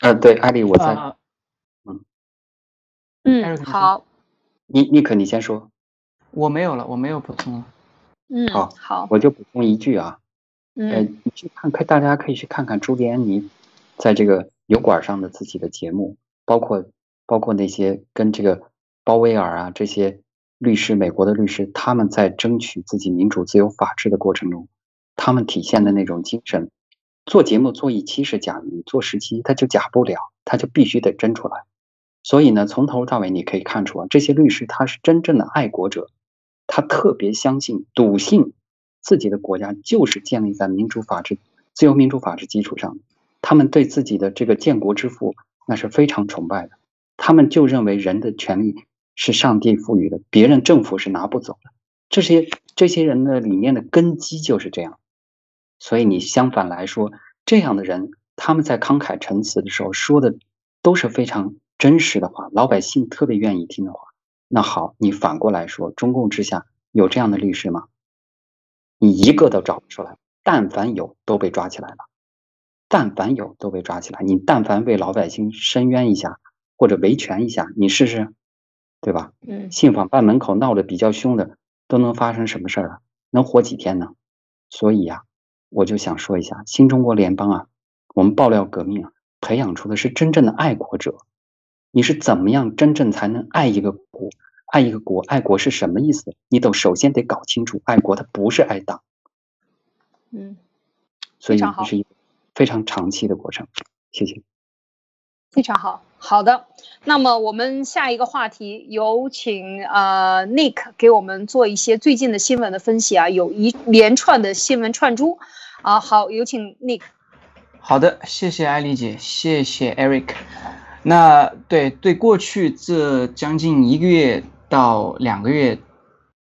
呃，对，艾丽，我在。嗯。嗯，好。尼尼克，你先说。我没有了，我没有补充了。嗯，好，好，我就补充一句啊。嗯。你去看看，大家可以去看看朱迪安妮在这个油管上的自己的节目，包括包括那些跟这个。鲍威尔啊，这些律师，美国的律师，他们在争取自己民主、自由、法治的过程中，他们体现的那种精神。做节目做一期是假，你做十期他就假不了，他就必须得真出来。所以呢，从头到尾你可以看出啊，这些律师他是真正的爱国者，他特别相信、笃信自己的国家就是建立在民主、法治、自由、民主、法治基础上。他们对自己的这个建国之父那是非常崇拜的，他们就认为人的权利。是上帝赋予的，别人政府是拿不走的。这些这些人的理念的根基就是这样，所以你相反来说，这样的人他们在慷慨陈词的时候说的都是非常真实的话，老百姓特别愿意听的话。那好，你反过来说，中共之下有这样的律师吗？你一个都找不出来，但凡有都被抓起来了，但凡有都被抓起来。你但凡为老百姓申冤一下或者维权一下，你试试。对吧？嗯，信访办门口闹得比较凶的，都能发生什么事儿啊？能活几天呢？所以呀，我就想说一下，新中国联邦啊，我们爆料革命啊，培养出的是真正的爱国者。你是怎么样真正才能爱一个国？爱一个国，爱国是什么意思？你都首先得搞清楚，爱国它不是爱党。嗯，所以这是一个非常长期的过程。谢谢。非常好，好的。那么我们下一个话题，有请呃 Nick 给我们做一些最近的新闻的分析啊，有一连串的新闻串珠啊。好，有请 Nick。好的，谢谢艾丽姐，谢谢 Eric。那对对，过去这将近一个月到两个月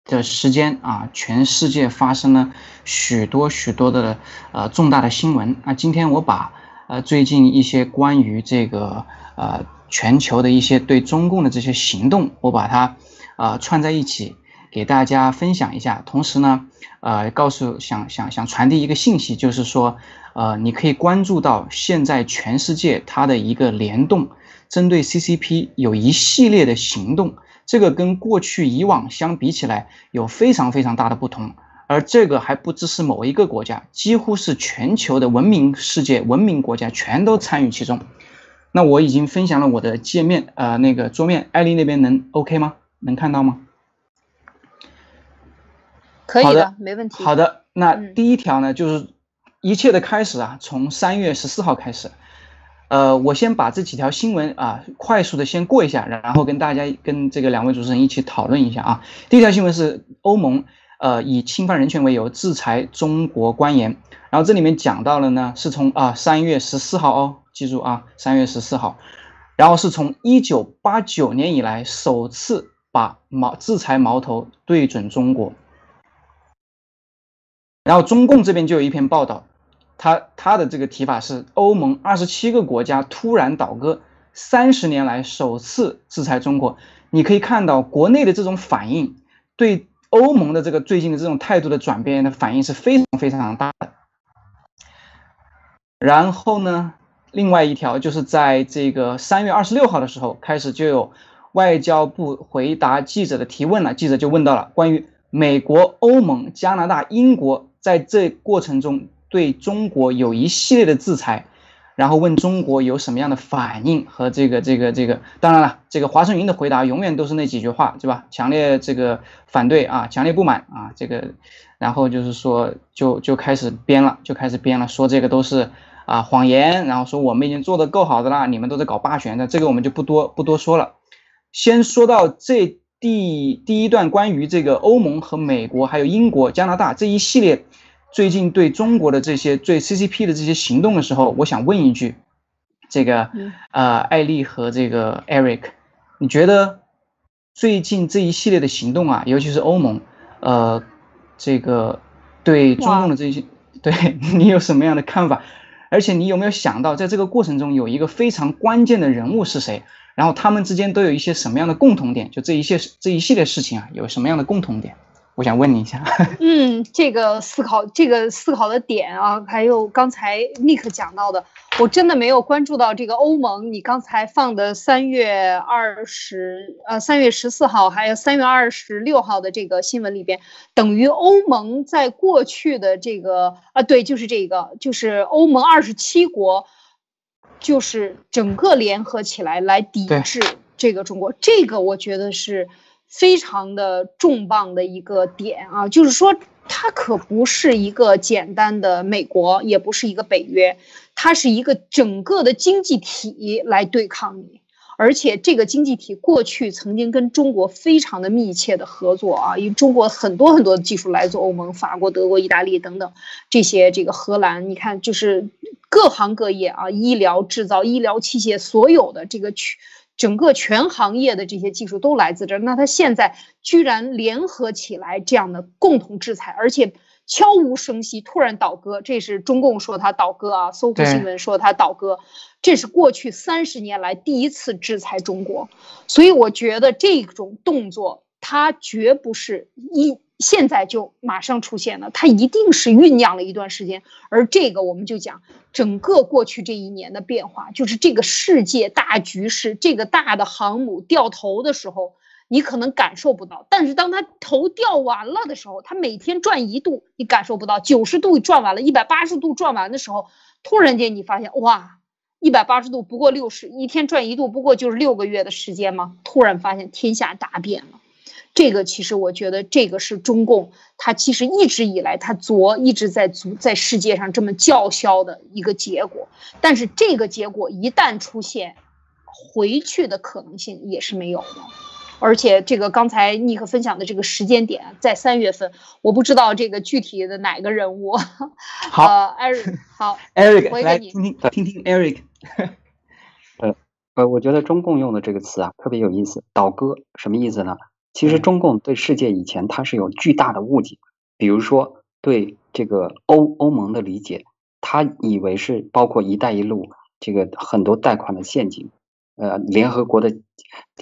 的时间啊，全世界发生了许多许多的呃重大的新闻。那今天我把呃最近一些关于这个呃全球的一些对中共的这些行动，我把它啊串在一起。给大家分享一下，同时呢，呃，告诉想想想传递一个信息，就是说，呃，你可以关注到现在全世界它的一个联动，针对 CCP 有一系列的行动，这个跟过去以往相比起来有非常非常大的不同，而这个还不只是某一个国家，几乎是全球的文明世界、文明国家全都参与其中。那我已经分享了我的界面，呃，那个桌面，艾丽那边能 OK 吗？能看到吗？可以的，没问题。好的，那第一条呢，就是一切的开始啊，从三月十四号开始。呃，我先把这几条新闻啊，快速的先过一下，然后跟大家跟这个两位主持人一起讨论一下啊。第一条新闻是欧盟呃以侵犯人权为由制裁中国官员，然后这里面讲到了呢，是从啊三月十四号哦，记住啊，三月十四号，然后是从一九八九年以来首次把矛制裁矛头对准中国。然后中共这边就有一篇报道，他他的这个提法是欧盟二十七个国家突然倒戈，三十年来首次制裁中国。你可以看到国内的这种反应，对欧盟的这个最近的这种态度的转变的反应是非常非常大的。然后呢，另外一条就是在这个三月二十六号的时候开始就有外交部回答记者的提问了，记者就问到了关于美国、欧盟、加拿大、英国。在这过程中，对中国有一系列的制裁，然后问中国有什么样的反应和这个这个这个。当然了，这个华盛云的回答永远都是那几句话，对吧？强烈这个反对啊，强烈不满啊，这个，然后就是说就就开始编了，就开始编了，说这个都是啊谎言，然后说我们已经做得够好的啦，你们都在搞霸权的，这个我们就不多不多说了。先说到这第第一段关于这个欧盟和美国还有英国、加拿大这一系列。最近对中国的这些对 CCP 的这些行动的时候，我想问一句，这个呃，艾丽和这个 Eric，你觉得最近这一系列的行动啊，尤其是欧盟，呃，这个对中共的这些，对 你有什么样的看法？而且你有没有想到，在这个过程中有一个非常关键的人物是谁？然后他们之间都有一些什么样的共同点？就这一些这一系列事情啊，有什么样的共同点？我想问你一下，嗯，这个思考，这个思考的点啊，还有刚才 Nick 讲到的，我真的没有关注到这个欧盟。你刚才放的三月二十，呃，三月十四号，还有三月二十六号的这个新闻里边，等于欧盟在过去的这个啊，对，就是这个，就是欧盟二十七国，就是整个联合起来来抵制这个中国，这个我觉得是。非常的重磅的一个点啊，就是说它可不是一个简单的美国，也不是一个北约，它是一个整个的经济体来对抗你，而且这个经济体过去曾经跟中国非常的密切的合作啊，因为中国很多很多的技术来自欧盟，法国、德国、意大利等等这些这个荷兰，你看就是各行各业啊，医疗、制造、医疗器械，所有的这个区。整个全行业的这些技术都来自这儿，那他现在居然联合起来这样的共同制裁，而且悄无声息突然倒戈，这是中共说他倒戈啊，搜狐新闻说他倒戈，这是过去三十年来第一次制裁中国，所以我觉得这种动作它绝不是一。现在就马上出现了，它一定是酝酿了一段时间，而这个我们就讲整个过去这一年的变化，就是这个世界大局势，这个大的航母掉头的时候，你可能感受不到，但是当它头掉完了的时候，它每天转一度，你感受不到，九十度转完了，一百八十度转完的时候，突然间你发现，哇，一百八十度不过六十，一天转一度不过就是六个月的时间吗？突然发现天下大变了。这个其实我觉得，这个是中共他其实一直以来他昨一直在足在世界上这么叫嚣的一个结果。但是这个结果一旦出现，回去的可能性也是没有的。而且这个刚才尼克分享的这个时间点在三月份，我不知道这个具体的哪个人物。好，Eric，好，Eric，来听听听听 Eric。呃呃，我觉得中共用的这个词啊特别有意思，倒戈什么意思呢？其实中共对世界以前它是有巨大的误解，比如说对这个欧欧盟的理解，他以为是包括“一带一路”这个很多贷款的陷阱，呃，联合国的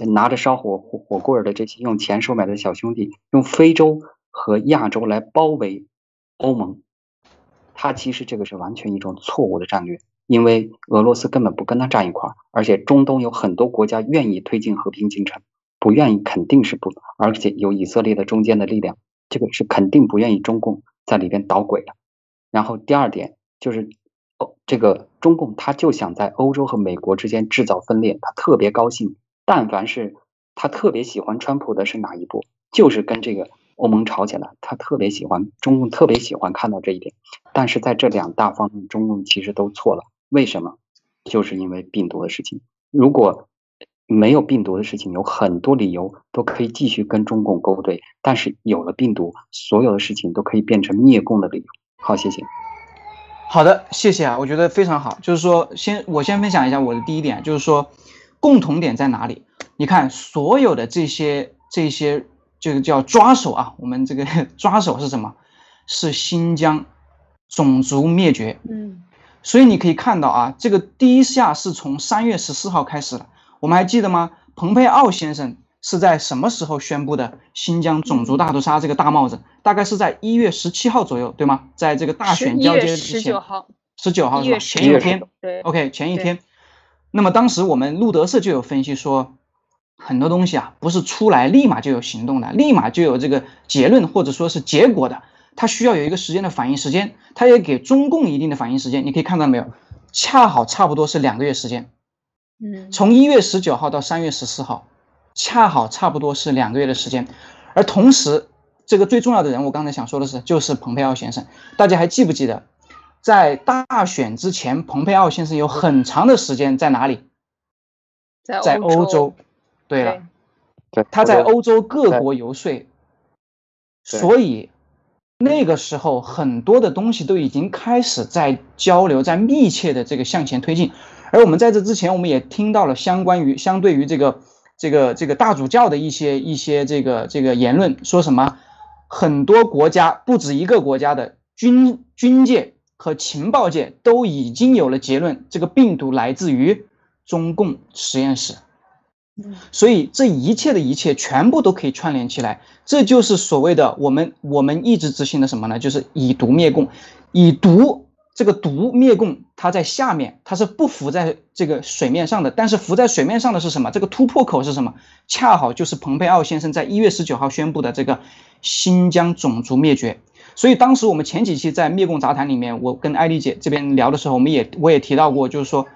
拿着烧火火火棍的这些用钱收买的小兄弟，用非洲和亚洲来包围欧盟，他其实这个是完全一种错误的战略，因为俄罗斯根本不跟他站一块儿，而且中东有很多国家愿意推进和平进程。不愿意肯定是不，而且有以色列的中间的力量，这个是肯定不愿意中共在里边捣鬼的。然后第二点就是，哦，这个中共他就想在欧洲和美国之间制造分裂，他特别高兴。但凡是他特别喜欢川普的是哪一步，就是跟这个欧盟吵起来，他特别喜欢中共，特别喜欢看到这一点。但是在这两大方面，中共其实都错了。为什么？就是因为病毒的事情。如果没有病毒的事情，有很多理由都可以继续跟中共勾兑，但是有了病毒，所有的事情都可以变成灭共的理由。好，谢谢。好的，谢谢啊，我觉得非常好。就是说，先我先分享一下我的第一点，就是说，共同点在哪里？你看，所有的这些这些，这个叫抓手啊，我们这个 抓手是什么？是新疆种族灭绝。嗯。所以你可以看到啊，这个第一下是从三月十四号开始的。我们还记得吗？蓬佩奥先生是在什么时候宣布的新疆种族大屠杀这个大帽子？大概是在一月十七号左右，对吗？在这个大选交接之前，十九号，十九号是吧？前一天，对，OK，前一天。那么当时我们路德社就有分析说，很多东西啊，不是出来立马就有行动的，立马就有这个结论或者说是结果的，它需要有一个时间的反应时间，它也给中共一定的反应时间。你可以看到没有？恰好差不多是两个月时间。嗯，从一月十九号到三月十四号，恰好差不多是两个月的时间。而同时，这个最重要的人，我刚才想说的是，就是蓬佩奥先生。大家还记不记得，在大选之前，蓬佩奥先生有很长的时间在哪里？在欧洲。对了，他在欧洲各国游说，所以那个时候很多的东西都已经开始在交流，在密切的这个向前推进。而我们在这之前，我们也听到了相关于相对于这个这个这个大主教的一些一些这个这个言论，说什么很多国家不止一个国家的军军界和情报界都已经有了结论，这个病毒来自于中共实验室。所以这一切的一切全部都可以串联起来，这就是所谓的我们我们一直执行的什么呢？就是以毒灭共，以毒。这个毒灭共，它在下面，它是不浮在这个水面上的。但是浮在水面上的是什么？这个突破口是什么？恰好就是蓬佩奥先生在一月十九号宣布的这个新疆种族灭绝。所以当时我们前几期在灭共杂谈里面，我跟艾丽姐这边聊的时候，我们也我也提到过，就是说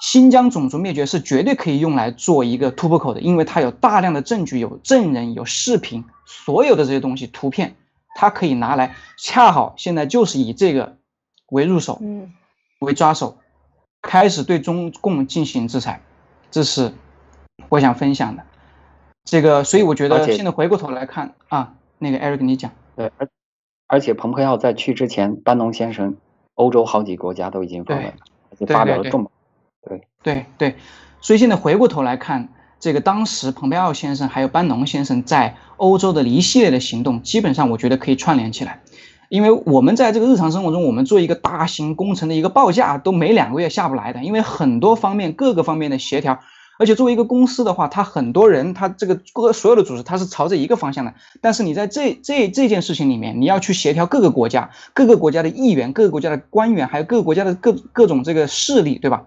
新疆种族灭绝是绝对可以用来做一个突破口的，因为它有大量的证据，有证人，有视频，所有的这些东西图片，它可以拿来。恰好现在就是以这个。为入手，嗯，为抓手，开始对中共进行制裁，这是我想分享的。这个，所以我觉得现在回过头来看啊，那个 Eric 你讲，对，而而且蓬佩奥在去之前，班农先生欧洲好几个国家都已经访问，而且发表了重，对对对，所以现在回过头来看，这个当时蓬佩奥先生还有班农先生在欧洲的一系列的行动，基本上我觉得可以串联起来。因为我们在这个日常生活中，我们做一个大型工程的一个报价，都没两个月下不来的。因为很多方面、各个方面的协调，而且作为一个公司的话，它很多人，它这个各所有的组织，它是朝着一个方向的。但是你在这这这件事情里面，你要去协调各个国家、各个国家的议员、各个国家的官员，还有各个国家的各各种这个势力，对吧？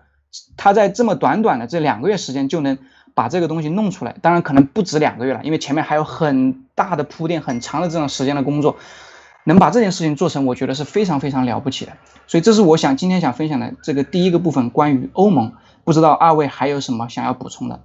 他在这么短短的这两个月时间就能把这个东西弄出来，当然可能不止两个月了，因为前面还有很大的铺垫、很长的这种时间的工作。能把这件事情做成，我觉得是非常非常了不起的。所以这是我想今天想分享的这个第一个部分，关于欧盟。不知道二位还有什么想要补充的？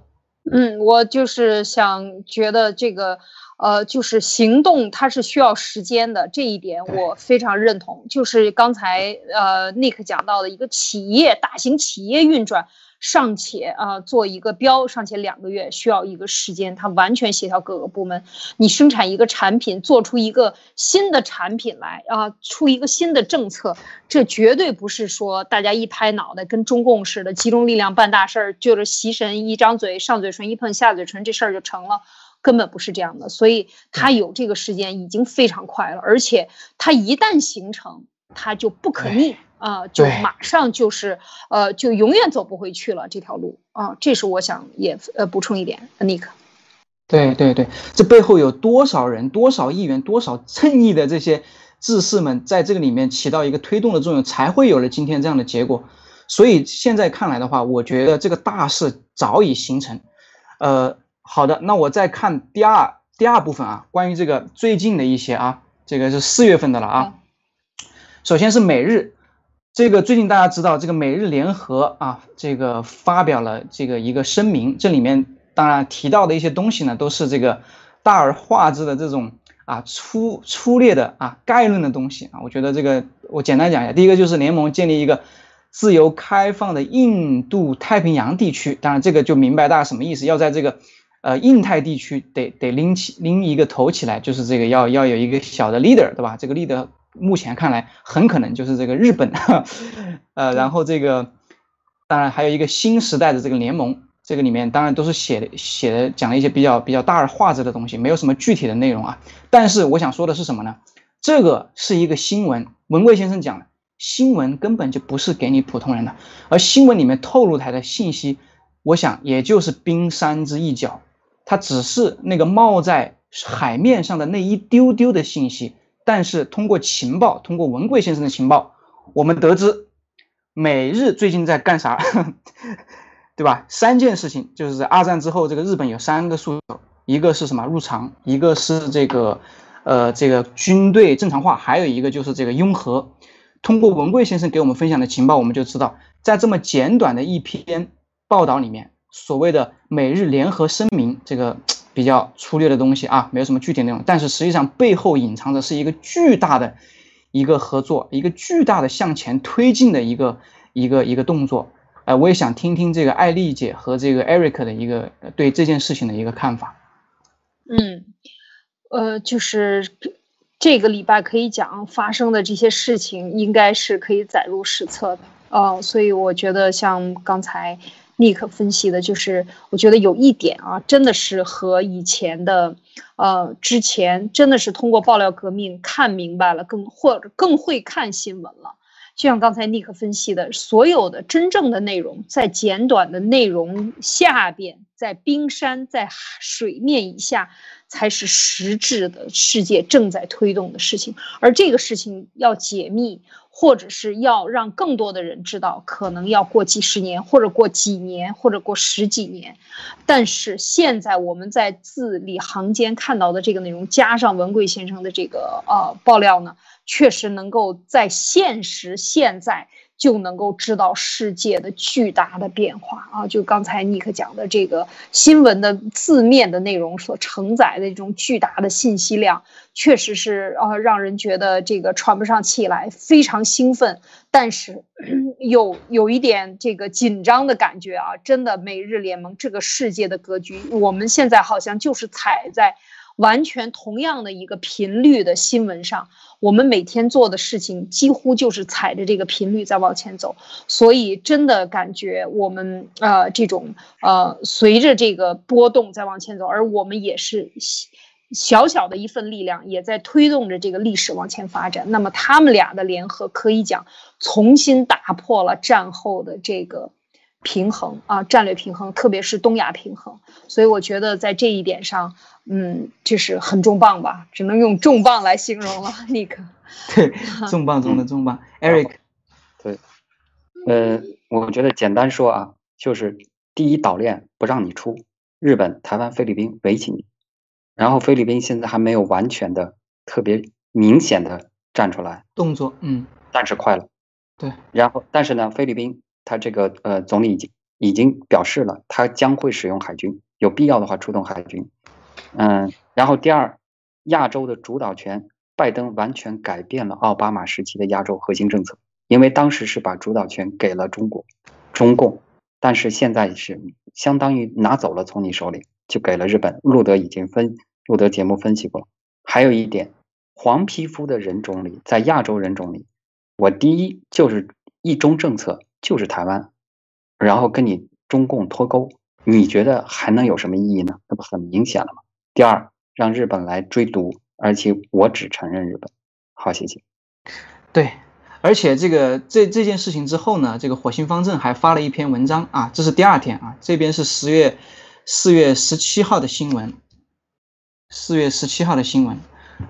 嗯，我就是想觉得这个，呃，就是行动它是需要时间的，这一点我非常认同。就是刚才呃 Nick 讲到的一个企业，大型企业运转尚且啊做一个标尚且两个月需要一个时间，它完全协调各个部门。你生产一个产品，做出一个新的产品来啊，出一个新的政策，这绝对不是说大家一拍脑袋跟中共似的，集中力量办大事儿，就是习神一张嘴上嘴唇一碰下嘴唇，这事儿就成了。根本不是这样的，所以它有这个时间已经非常快了，而且它一旦形成，它就不可逆啊，就马上就是呃，就永远走不回去了这条路啊。这是我想也呃补充一点，Nick。对对对，这背后有多少人、多少议员、多少正义的这些志士们在这个里面起到一个推动的作用，才会有了今天这样的结果。所以现在看来的话，我觉得这个大势早已形成，呃。好的，那我再看第二第二部分啊，关于这个最近的一些啊，这个是四月份的了啊。首先是美日，这个最近大家知道，这个美日联合啊，这个发表了这个一个声明，这里面当然提到的一些东西呢，都是这个大而化之的这种啊粗粗略的啊概论的东西啊。我觉得这个我简单讲一下，第一个就是联盟建立一个自由开放的印度太平洋地区，当然这个就明白大家什么意思，要在这个。呃，印太地区得得拎起拎一个头起来，就是这个要要有一个小的 leader，对吧？这个 leader 目前看来很可能就是这个日本，呃，然后这个当然还有一个新时代的这个联盟，这个里面当然都是写的写的讲了一些比较比较大而化之的东西，没有什么具体的内容啊。但是我想说的是什么呢？这个是一个新闻，文贵先生讲的，新闻根本就不是给你普通人的，而新闻里面透露出来的信息，我想也就是冰山之一角。它只是那个冒在海面上的那一丢丢的信息，但是通过情报，通过文贵先生的情报，我们得知美日最近在干啥，对吧？三件事情，就是在二战之后，这个日本有三个诉求，一个是什么入常，一个是这个呃这个军队正常化，还有一个就是这个拥核。通过文贵先生给我们分享的情报，我们就知道，在这么简短的一篇报道里面。所谓的美日联合声明，这个比较粗略的东西啊，没有什么具体内容，但是实际上背后隐藏的是一个巨大的一个合作，一个巨大的向前推进的一个一个一个动作。哎，我也想听听这个艾丽姐和这个 Eric 的一个对这件事情的一个看法。嗯，呃，就是这个礼拜可以讲发生的这些事情，应该是可以载入史册的啊，所以我觉得像刚才。尼克分析的就是，我觉得有一点啊，真的是和以前的，呃，之前真的是通过爆料革命看明白了，更或者更会看新闻了。就像刚才尼克分析的，所有的真正的内容在简短的内容下边，在冰山在水面以下，才是实质的世界正在推动的事情，而这个事情要解密。或者是要让更多的人知道，可能要过几十年，或者过几年，或者过十几年。但是现在我们在字里行间看到的这个内容，加上文贵先生的这个呃爆料呢，确实能够在现实现在。就能够知道世界的巨大的变化啊！就刚才尼克讲的这个新闻的字面的内容所承载的这种巨大的信息量，确实是呃让人觉得这个喘不上气来，非常兴奋，但是 有有一点这个紧张的感觉啊！真的，美日联盟这个世界的格局，我们现在好像就是踩在。完全同样的一个频率的新闻上，我们每天做的事情几乎就是踩着这个频率在往前走，所以真的感觉我们呃这种呃随着这个波动在往前走，而我们也是小小的一份力量，也在推动着这个历史往前发展。那么他们俩的联合可以讲重新打破了战后的这个。平衡啊，战略平衡，特别是东亚平衡，所以我觉得在这一点上，嗯，就是很重磅吧，只能用重磅来形容了。尼克，对，重磅中的重磅。Eric，对，呃，我觉得简单说啊，就是第一岛链不让你出，日本、台湾、菲律宾围起你，然后菲律宾现在还没有完全的、特别明显的站出来动作，嗯，但是快了，对，然后但是呢，菲律宾。他这个呃，总理已经已经表示了，他将会使用海军，有必要的话出动海军。嗯，然后第二，亚洲的主导权，拜登完全改变了奥巴马时期的亚洲核心政策，因为当时是把主导权给了中国、中共，但是现在是相当于拿走了，从你手里就给了日本。路德已经分，路德节目分析过。还有一点，黄皮肤的人种里，在亚洲人种里，我第一就是一中政策，就是台湾，然后跟你中共脱钩，你觉得还能有什么意义呢？那不很明显了吗？第二，让日本来追毒，而且我只承认日本。好，谢谢。对。而且这个这这件事情之后呢，这个火星方阵还发了一篇文章啊，这是第二天啊，这边是十月四月十七号的新闻，四月十七号的新闻，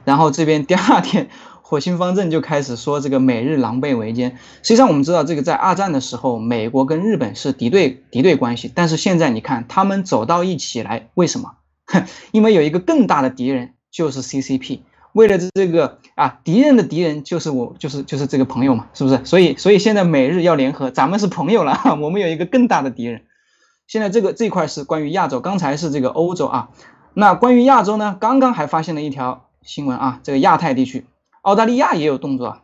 然后这边第二天火星方阵就开始说这个美日狼狈为奸。实际上我们知道，这个在二战的时候，美国跟日本是敌对敌对关系，但是现在你看他们走到一起来，为什么？因为有一个更大的敌人，就是 CCP。为了这个啊，敌人的敌人就是我，就是就是这个朋友嘛，是不是？所以所以现在美日要联合，咱们是朋友了，我们有一个更大的敌人。现在这个这块是关于亚洲，刚才是这个欧洲啊。那关于亚洲呢？刚刚还发现了一条新闻啊，这个亚太地区，澳大利亚也有动作啊。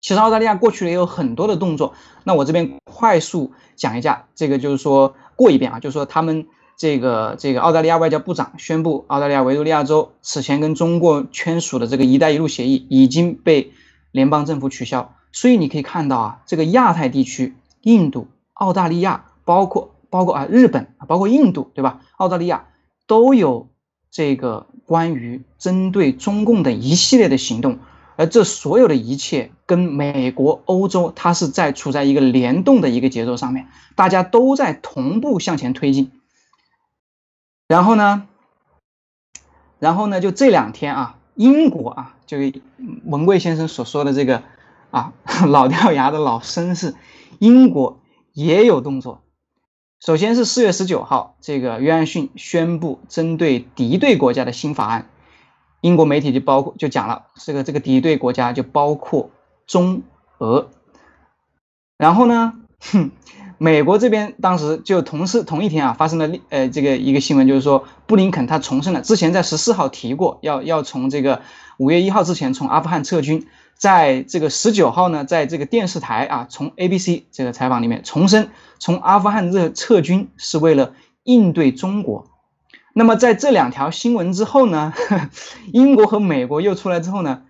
其实澳大利亚过去也有很多的动作。那我这边快速讲一下，这个就是说过一遍啊，就是说他们。这个这个澳大利亚外交部长宣布，澳大利亚维多利亚州此前跟中国签署的这个“一带一路”协议已经被联邦政府取消。所以你可以看到啊，这个亚太地区，印度、澳大利亚，包括包括啊日本，包括印度，对吧？澳大利亚都有这个关于针对中共的一系列的行动，而这所有的一切跟美国、欧洲，它是在处在一个联动的一个节奏上面，大家都在同步向前推进。然后呢，然后呢，就这两天啊，英国啊，就文贵先生所说的这个啊，老掉牙的老绅士，英国也有动作。首先是四月十九号，这个约翰逊宣布针对敌对国家的新法案，英国媒体就包括就讲了，这个这个敌对国家就包括中俄。然后呢，哼。美国这边当时就同时同一天啊，发生了呃这个一个新闻，就是说布林肯他重申了之前在十四号提过要要从这个五月一号之前从阿富汗撤军，在这个十九号呢，在这个电视台啊，从 ABC 这个采访里面重申从阿富汗这撤军是为了应对中国。那么在这两条新闻之后呢，英国和美国又出来之后呢，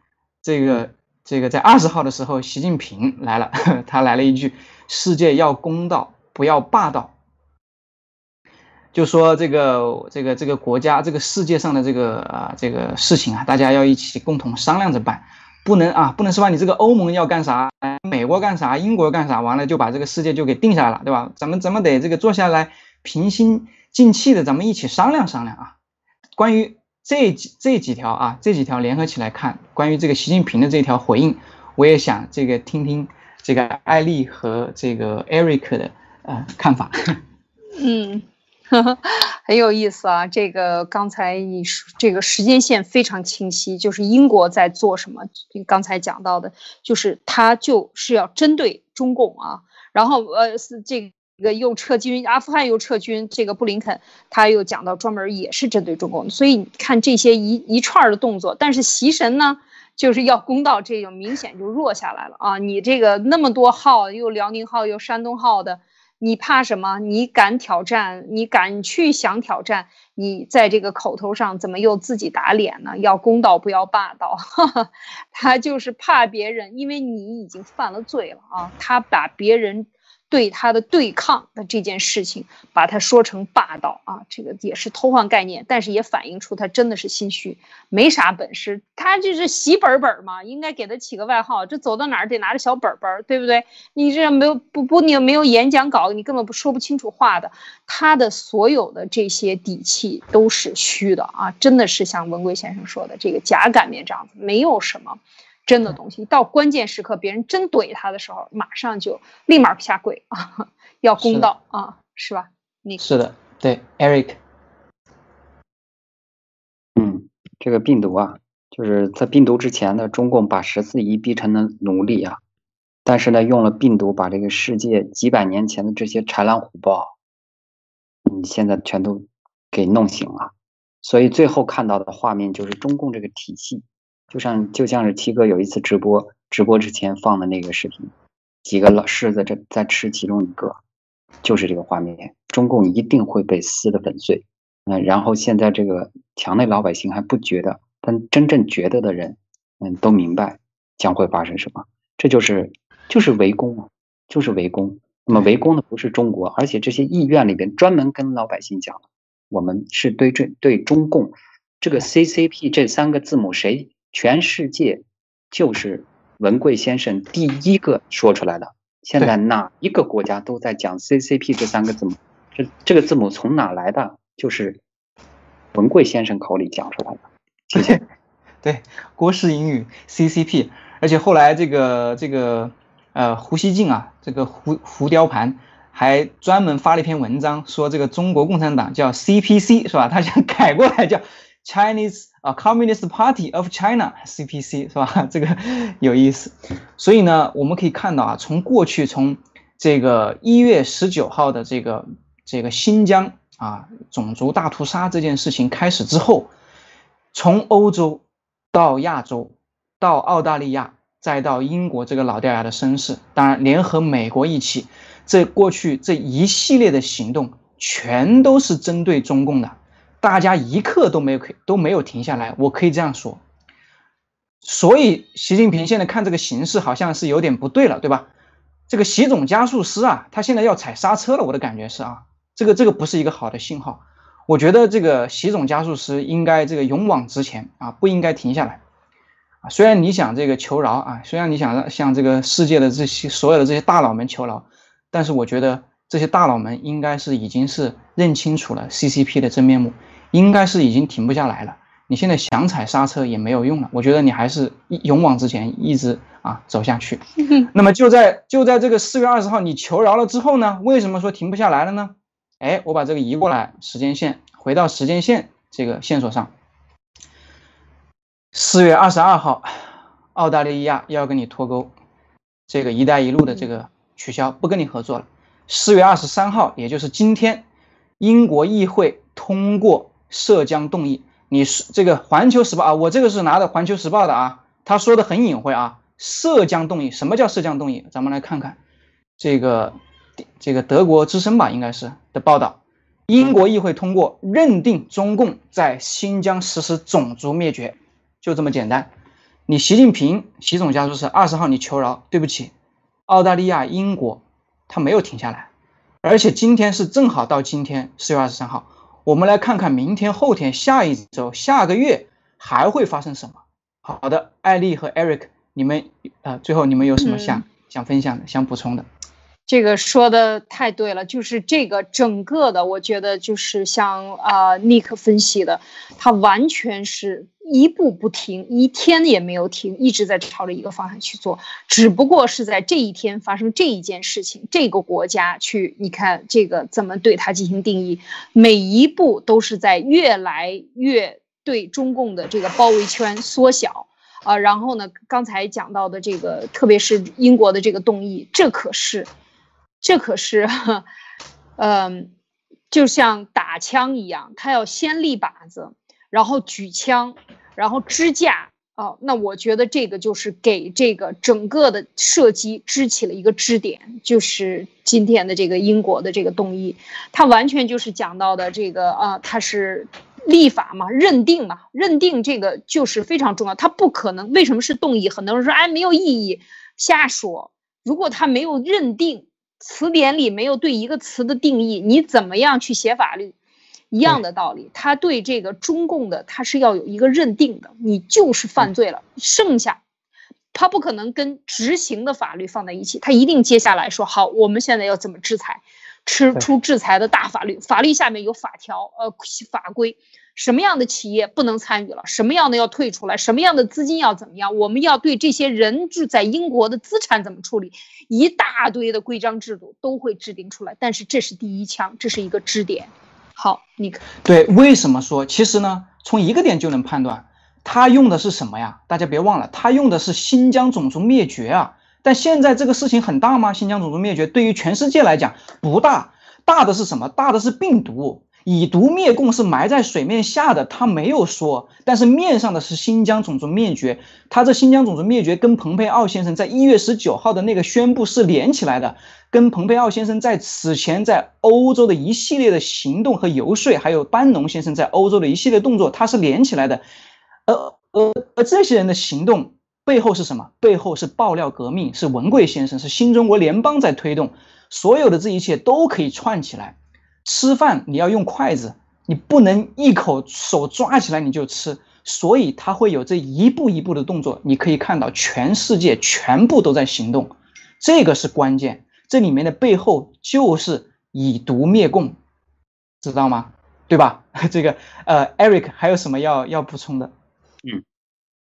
这个这个在二十号的时候，习近平来了，他来了一句。世界要公道，不要霸道。就说这个这个这个国家，这个世界上的这个啊这个事情啊，大家要一起共同商量着办，不能啊不能说你这个欧盟要干啥，美国干啥，英国干啥，完了就把这个世界就给定下来了，对吧？咱们咱们得这个坐下来平心静气的，咱们一起商量商量啊。关于这几这几条啊这几条联合起来看，关于这个习近平的这条回应，我也想这个听听。这个艾丽和这个 Eric 的呃看法，嗯，很有意思啊。这个刚才你说这个时间线非常清晰，就是英国在做什么？刚才讲到的，就是他就是要针对中共啊，然后呃是这这个又撤军，阿富汗又撤军，这个布林肯他又讲到专门也是针对中共，所以你看这些一一串的动作，但是习神呢？就是要公道，这就明显就弱下来了啊！你这个那么多号，又辽宁号又山东号的，你怕什么？你敢挑战？你敢去想挑战？你在这个口头上怎么又自己打脸呢？要公道，不要霸道。他就是怕别人，因为你已经犯了罪了啊！他把别人。对他的对抗的这件事情，把他说成霸道啊，这个也是偷换概念，但是也反映出他真的是心虚，没啥本事。他就是习本本嘛，应该给他起个外号，这走到哪儿得拿着小本本，对不对？你这没有不不，你没有演讲稿，你根本不说不清楚话的。他的所有的这些底气都是虚的啊，真的是像文贵先生说的，这个假擀面杖子，没有什么。真的东西到关键时刻，别人真怼他的时候，马上就立马下跪啊，要公道啊，是吧？你是的，对，Eric。嗯，这个病毒啊，就是在病毒之前呢，中共把十四亿逼成了奴隶啊，但是呢，用了病毒把这个世界几百年前的这些豺狼虎豹，你，现在全都给弄醒了，所以最后看到的画面就是中共这个体系。就像就像是七哥有一次直播，直播之前放的那个视频，几个老柿子在在吃其中一个，就是这个画面，中共一定会被撕得粉碎。嗯，然后现在这个墙内老百姓还不觉得，但真正觉得的人，嗯，都明白将会发生什么。这就是就是围攻啊，就是围攻。那么围攻的不是中国，而且这些议院里边专门跟老百姓讲，我们是对这对中共这个 CCP 这三个字母，谁全世界就是文贵先生第一个说出来的。现在哪一个国家都在讲 CCP 这三个字母，这这个字母从哪来的？就是文贵先生口里讲出来的。谢谢。对，国式英语 CCP，而且后来这个这个呃胡锡进啊，这个胡胡雕盘还专门发了一篇文章，说这个中国共产党叫 CPC 是吧？他想改过来叫 Chinese 啊 Communist Party of China CPC 是吧？这个有意思。所以呢，我们可以看到啊，从过去从这个一月十九号的这个这个新疆。啊，种族大屠杀这件事情开始之后，从欧洲到亚洲，到澳大利亚，再到英国这个老掉牙的绅士，当然联合美国一起，这过去这一系列的行动，全都是针对中共的，大家一刻都没有可都没有停下来，我可以这样说。所以习近平现在看这个形势，好像是有点不对了，对吧？这个习总加速师啊，他现在要踩刹车了，我的感觉是啊。这个这个不是一个好的信号，我觉得这个习总加速师应该这个勇往直前啊，不应该停下来啊。虽然你想这个求饶啊，虽然你想让向这个世界的这些所有的这些大佬们求饶，但是我觉得这些大佬们应该是已经是认清楚了 CCP 的真面目，应该是已经停不下来了。你现在想踩刹车也没有用了，我觉得你还是勇往直前，一直啊走下去。那么就在就在这个四月二十号你求饶了之后呢，为什么说停不下来了呢？哎，我把这个移过来，时间线回到时间线这个线索上。四月二十二号，澳大利亚要跟你脱钩，这个“一带一路”的这个取消，不跟你合作了。四月二十三号，也就是今天，英国议会通过涉疆动议。你是这个《环球时报》啊，我这个是拿的《环球时报》的啊，他说的很隐晦啊。涉疆动议，什么叫涉疆动议？咱们来看看这个。这个德国之声吧，应该是的报道，英国议会通过认定中共在新疆实施种族灭绝，就这么简单。你习近平、习总加速师二十号你求饶，对不起，澳大利亚、英国他没有停下来，而且今天是正好到今天四月二十三号，我们来看看明天、后天、下一周、下个月还会发生什么。好的，艾丽和 Eric，你们呃，最后你们有什么想想分享的、想补充的？这个说的太对了，就是这个整个的，我觉得就是像啊尼克分析的，他完全是一步不停，一天也没有停，一直在朝着一个方向去做，只不过是在这一天发生这一件事情，这个国家去，你看这个怎么对它进行定义，每一步都是在越来越对中共的这个包围圈缩小啊，然后呢，刚才讲到的这个，特别是英国的这个动议，这可是。这可是，嗯，就像打枪一样，他要先立靶子，然后举枪，然后支架。哦，那我觉得这个就是给这个整个的射击支起了一个支点，就是今天的这个英国的这个动议，它完全就是讲到的这个啊，它是立法嘛，认定嘛，认定这个就是非常重要，它不可能。为什么是动议？很多人说，哎，没有意义，瞎说。如果他没有认定。词典里没有对一个词的定义，你怎么样去写法律？一样的道理，他对这个中共的，他是要有一个认定的，你就是犯罪了。剩下，他不可能跟执行的法律放在一起，他一定接下来说好，我们现在要怎么制裁，吃出制裁的大法律，法律下面有法条，呃，法规。什么样的企业不能参与了？什么样的要退出来？什么样的资金要怎么样？我们要对这些人住在英国的资产怎么处理？一大堆的规章制度都会制定出来。但是这是第一枪，这是一个支点。好，你可对？为什么说？其实呢，从一个点就能判断，他用的是什么呀？大家别忘了，他用的是新疆种族灭绝啊。但现在这个事情很大吗？新疆种族灭绝对于全世界来讲不大，大的是什么？大的是病毒。以毒灭共是埋在水面下的，他没有说，但是面上的是新疆种族灭绝。他这新疆种族灭绝跟蓬佩奥先生在一月十九号的那个宣布是连起来的，跟蓬佩奥先生在此前在欧洲的一系列的行动和游说，还有班农先生在欧洲的一系列动作，他是连起来的。而而而这些人的行动背后是什么？背后是爆料革命，是文贵先生，是新中国联邦在推动，所有的这一切都可以串起来。吃饭你要用筷子，你不能一口手抓起来你就吃，所以他会有这一步一步的动作。你可以看到，全世界全部都在行动，这个是关键。这里面的背后就是以毒灭共，知道吗？对吧？这个呃，Eric 还有什么要要补充的？嗯，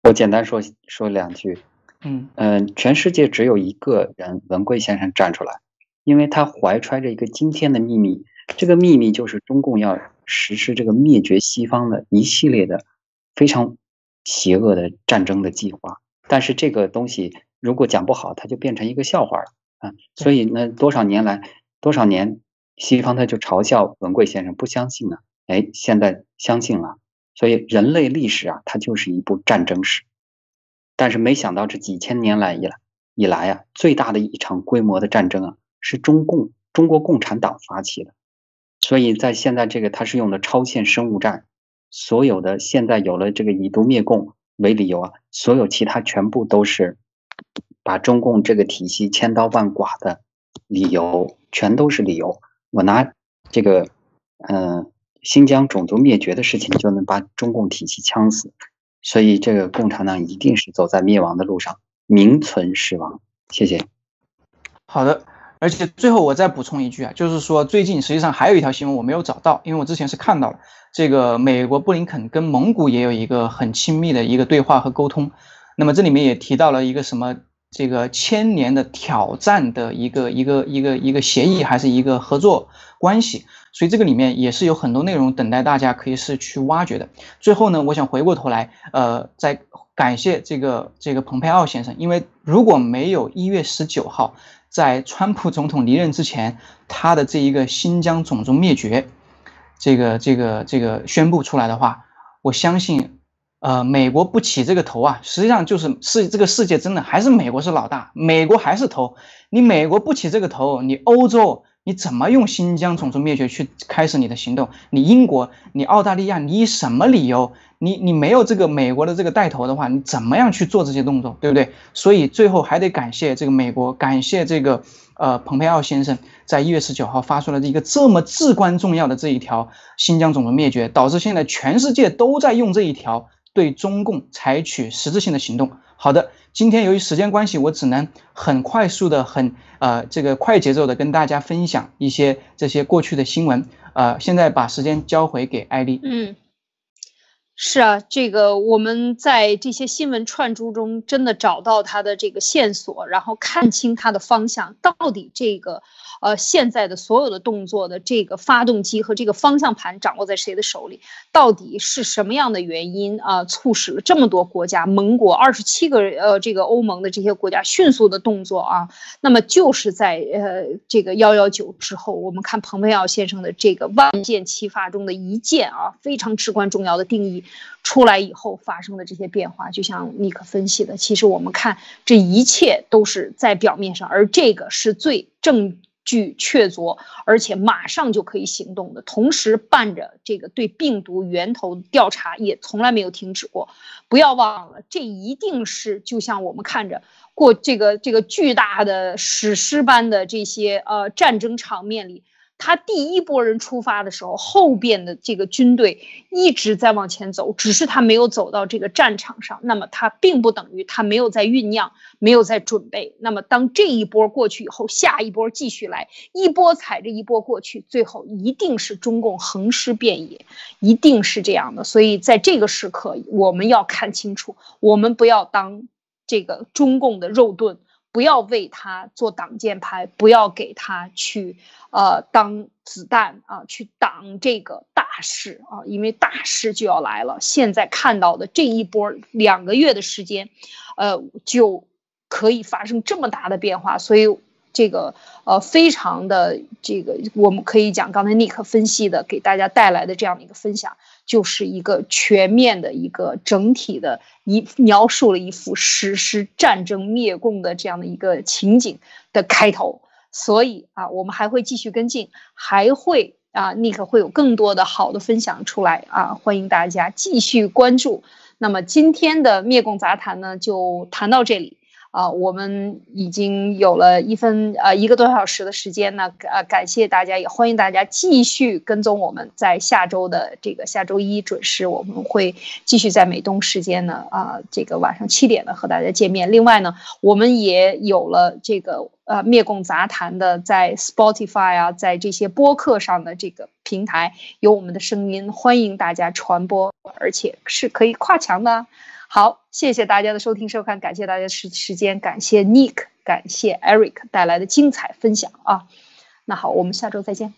我简单说说两句。嗯嗯，全世界只有一个人文贵先生站出来，因为他怀揣着一个惊天的秘密。这个秘密就是中共要实施这个灭绝西方的一系列的非常邪恶的战争的计划。但是这个东西如果讲不好，它就变成一个笑话了啊！所以呢，多少年来，多少年西方他就嘲笑文贵先生不相信呢？哎，现在相信了。所以人类历史啊，它就是一部战争史。但是没想到这几千年来以来以来啊，最大的一场规模的战争啊，是中共中国共产党发起的。所以在现在这个，它是用的超限生物战，所有的现在有了这个以毒灭共为理由啊，所有其他全部都是把中共这个体系千刀万剐的理由，全都是理由。我拿这个嗯新疆种族灭绝的事情就能把中共体系呛死，所以这个共产党一定是走在灭亡的路上，名存实亡。谢谢。好的。而且最后我再补充一句啊，就是说最近实际上还有一条新闻我没有找到，因为我之前是看到了这个美国布林肯跟蒙古也有一个很亲密的一个对话和沟通，那么这里面也提到了一个什么这个千年的挑战的一个一个一个一个协议还是一个合作关系，所以这个里面也是有很多内容等待大家可以是去挖掘的。最后呢，我想回过头来，呃，再感谢这个这个蓬佩奥先生，因为如果没有一月十九号。在川普总统离任之前，他的这一个新疆种族灭绝，这个这个这个宣布出来的话，我相信，呃，美国不起这个头啊，实际上就是世这个世界真的还是美国是老大，美国还是头。你美国不起这个头，你欧洲你怎么用新疆种族灭绝去开始你的行动？你英国，你澳大利亚，你以什么理由？你你没有这个美国的这个带头的话，你怎么样去做这些动作，对不对？所以最后还得感谢这个美国，感谢这个呃蓬佩奥先生，在一月十九号发出了一个这么至关重要的这一条新疆种族灭绝，导致现在全世界都在用这一条对中共采取实质性的行动。好的，今天由于时间关系，我只能很快速的、很呃这个快节奏的跟大家分享一些这些过去的新闻。呃，现在把时间交回给艾丽。嗯。是啊，这个我们在这些新闻串珠中真的找到它的这个线索，然后看清它的方向，到底这个。呃，现在的所有的动作的这个发动机和这个方向盘掌握在谁的手里？到底是什么样的原因啊，促使了这么多国家盟国二十七个呃这个欧盟的这些国家迅速的动作啊？那么就是在呃这个幺幺九之后，我们看蓬佩奥先生的这个万箭齐发中的一箭啊，非常至关重要的定义出来以后发生的这些变化，就像尼克分析的，其实我们看这一切都是在表面上，而这个是最正。据确凿，而且马上就可以行动的，同时伴着这个对病毒源头调查也从来没有停止过。不要忘了，这一定是就像我们看着过这个这个巨大的史诗般的这些呃战争场面里。他第一波人出发的时候，后边的这个军队一直在往前走，只是他没有走到这个战场上。那么他并不等于他没有在酝酿，没有在准备。那么当这一波过去以后，下一波继续来，一波踩着一波过去，最后一定是中共横尸遍野，一定是这样的。所以在这个时刻，我们要看清楚，我们不要当这个中共的肉盾。不要为他做挡箭牌，不要给他去呃当子弹啊，去挡这个大事啊，因为大事就要来了。现在看到的这一波两个月的时间，呃，就可以发生这么大的变化，所以这个呃非常的这个，我们可以讲刚才尼克分析的，给大家带来的这样的一个分享，就是一个全面的一个整体的一描述了一幅史诗战争灭共的这样的一个情景的开头。所以啊，我们还会继续跟进，还会啊，尼克会有更多的好的分享出来啊，欢迎大家继续关注。那么今天的灭共杂谈呢，就谈到这里。啊，我们已经有了一分呃一个多小时的时间呢，呃，感谢大家，也欢迎大家继续跟踪我们，在下周的这个下周一准时，我们会继续在美东时间呢啊这个晚上七点呢和大家见面。另外呢，我们也有了这个呃灭共杂谈的在 Spotify 啊，在这些播客上的这个平台有我们的声音，欢迎大家传播，而且是可以跨墙的。好，谢谢大家的收听收看，感谢大家时时间，感谢 Nick，感谢 Eric 带来的精彩分享啊。那好，我们下周再见。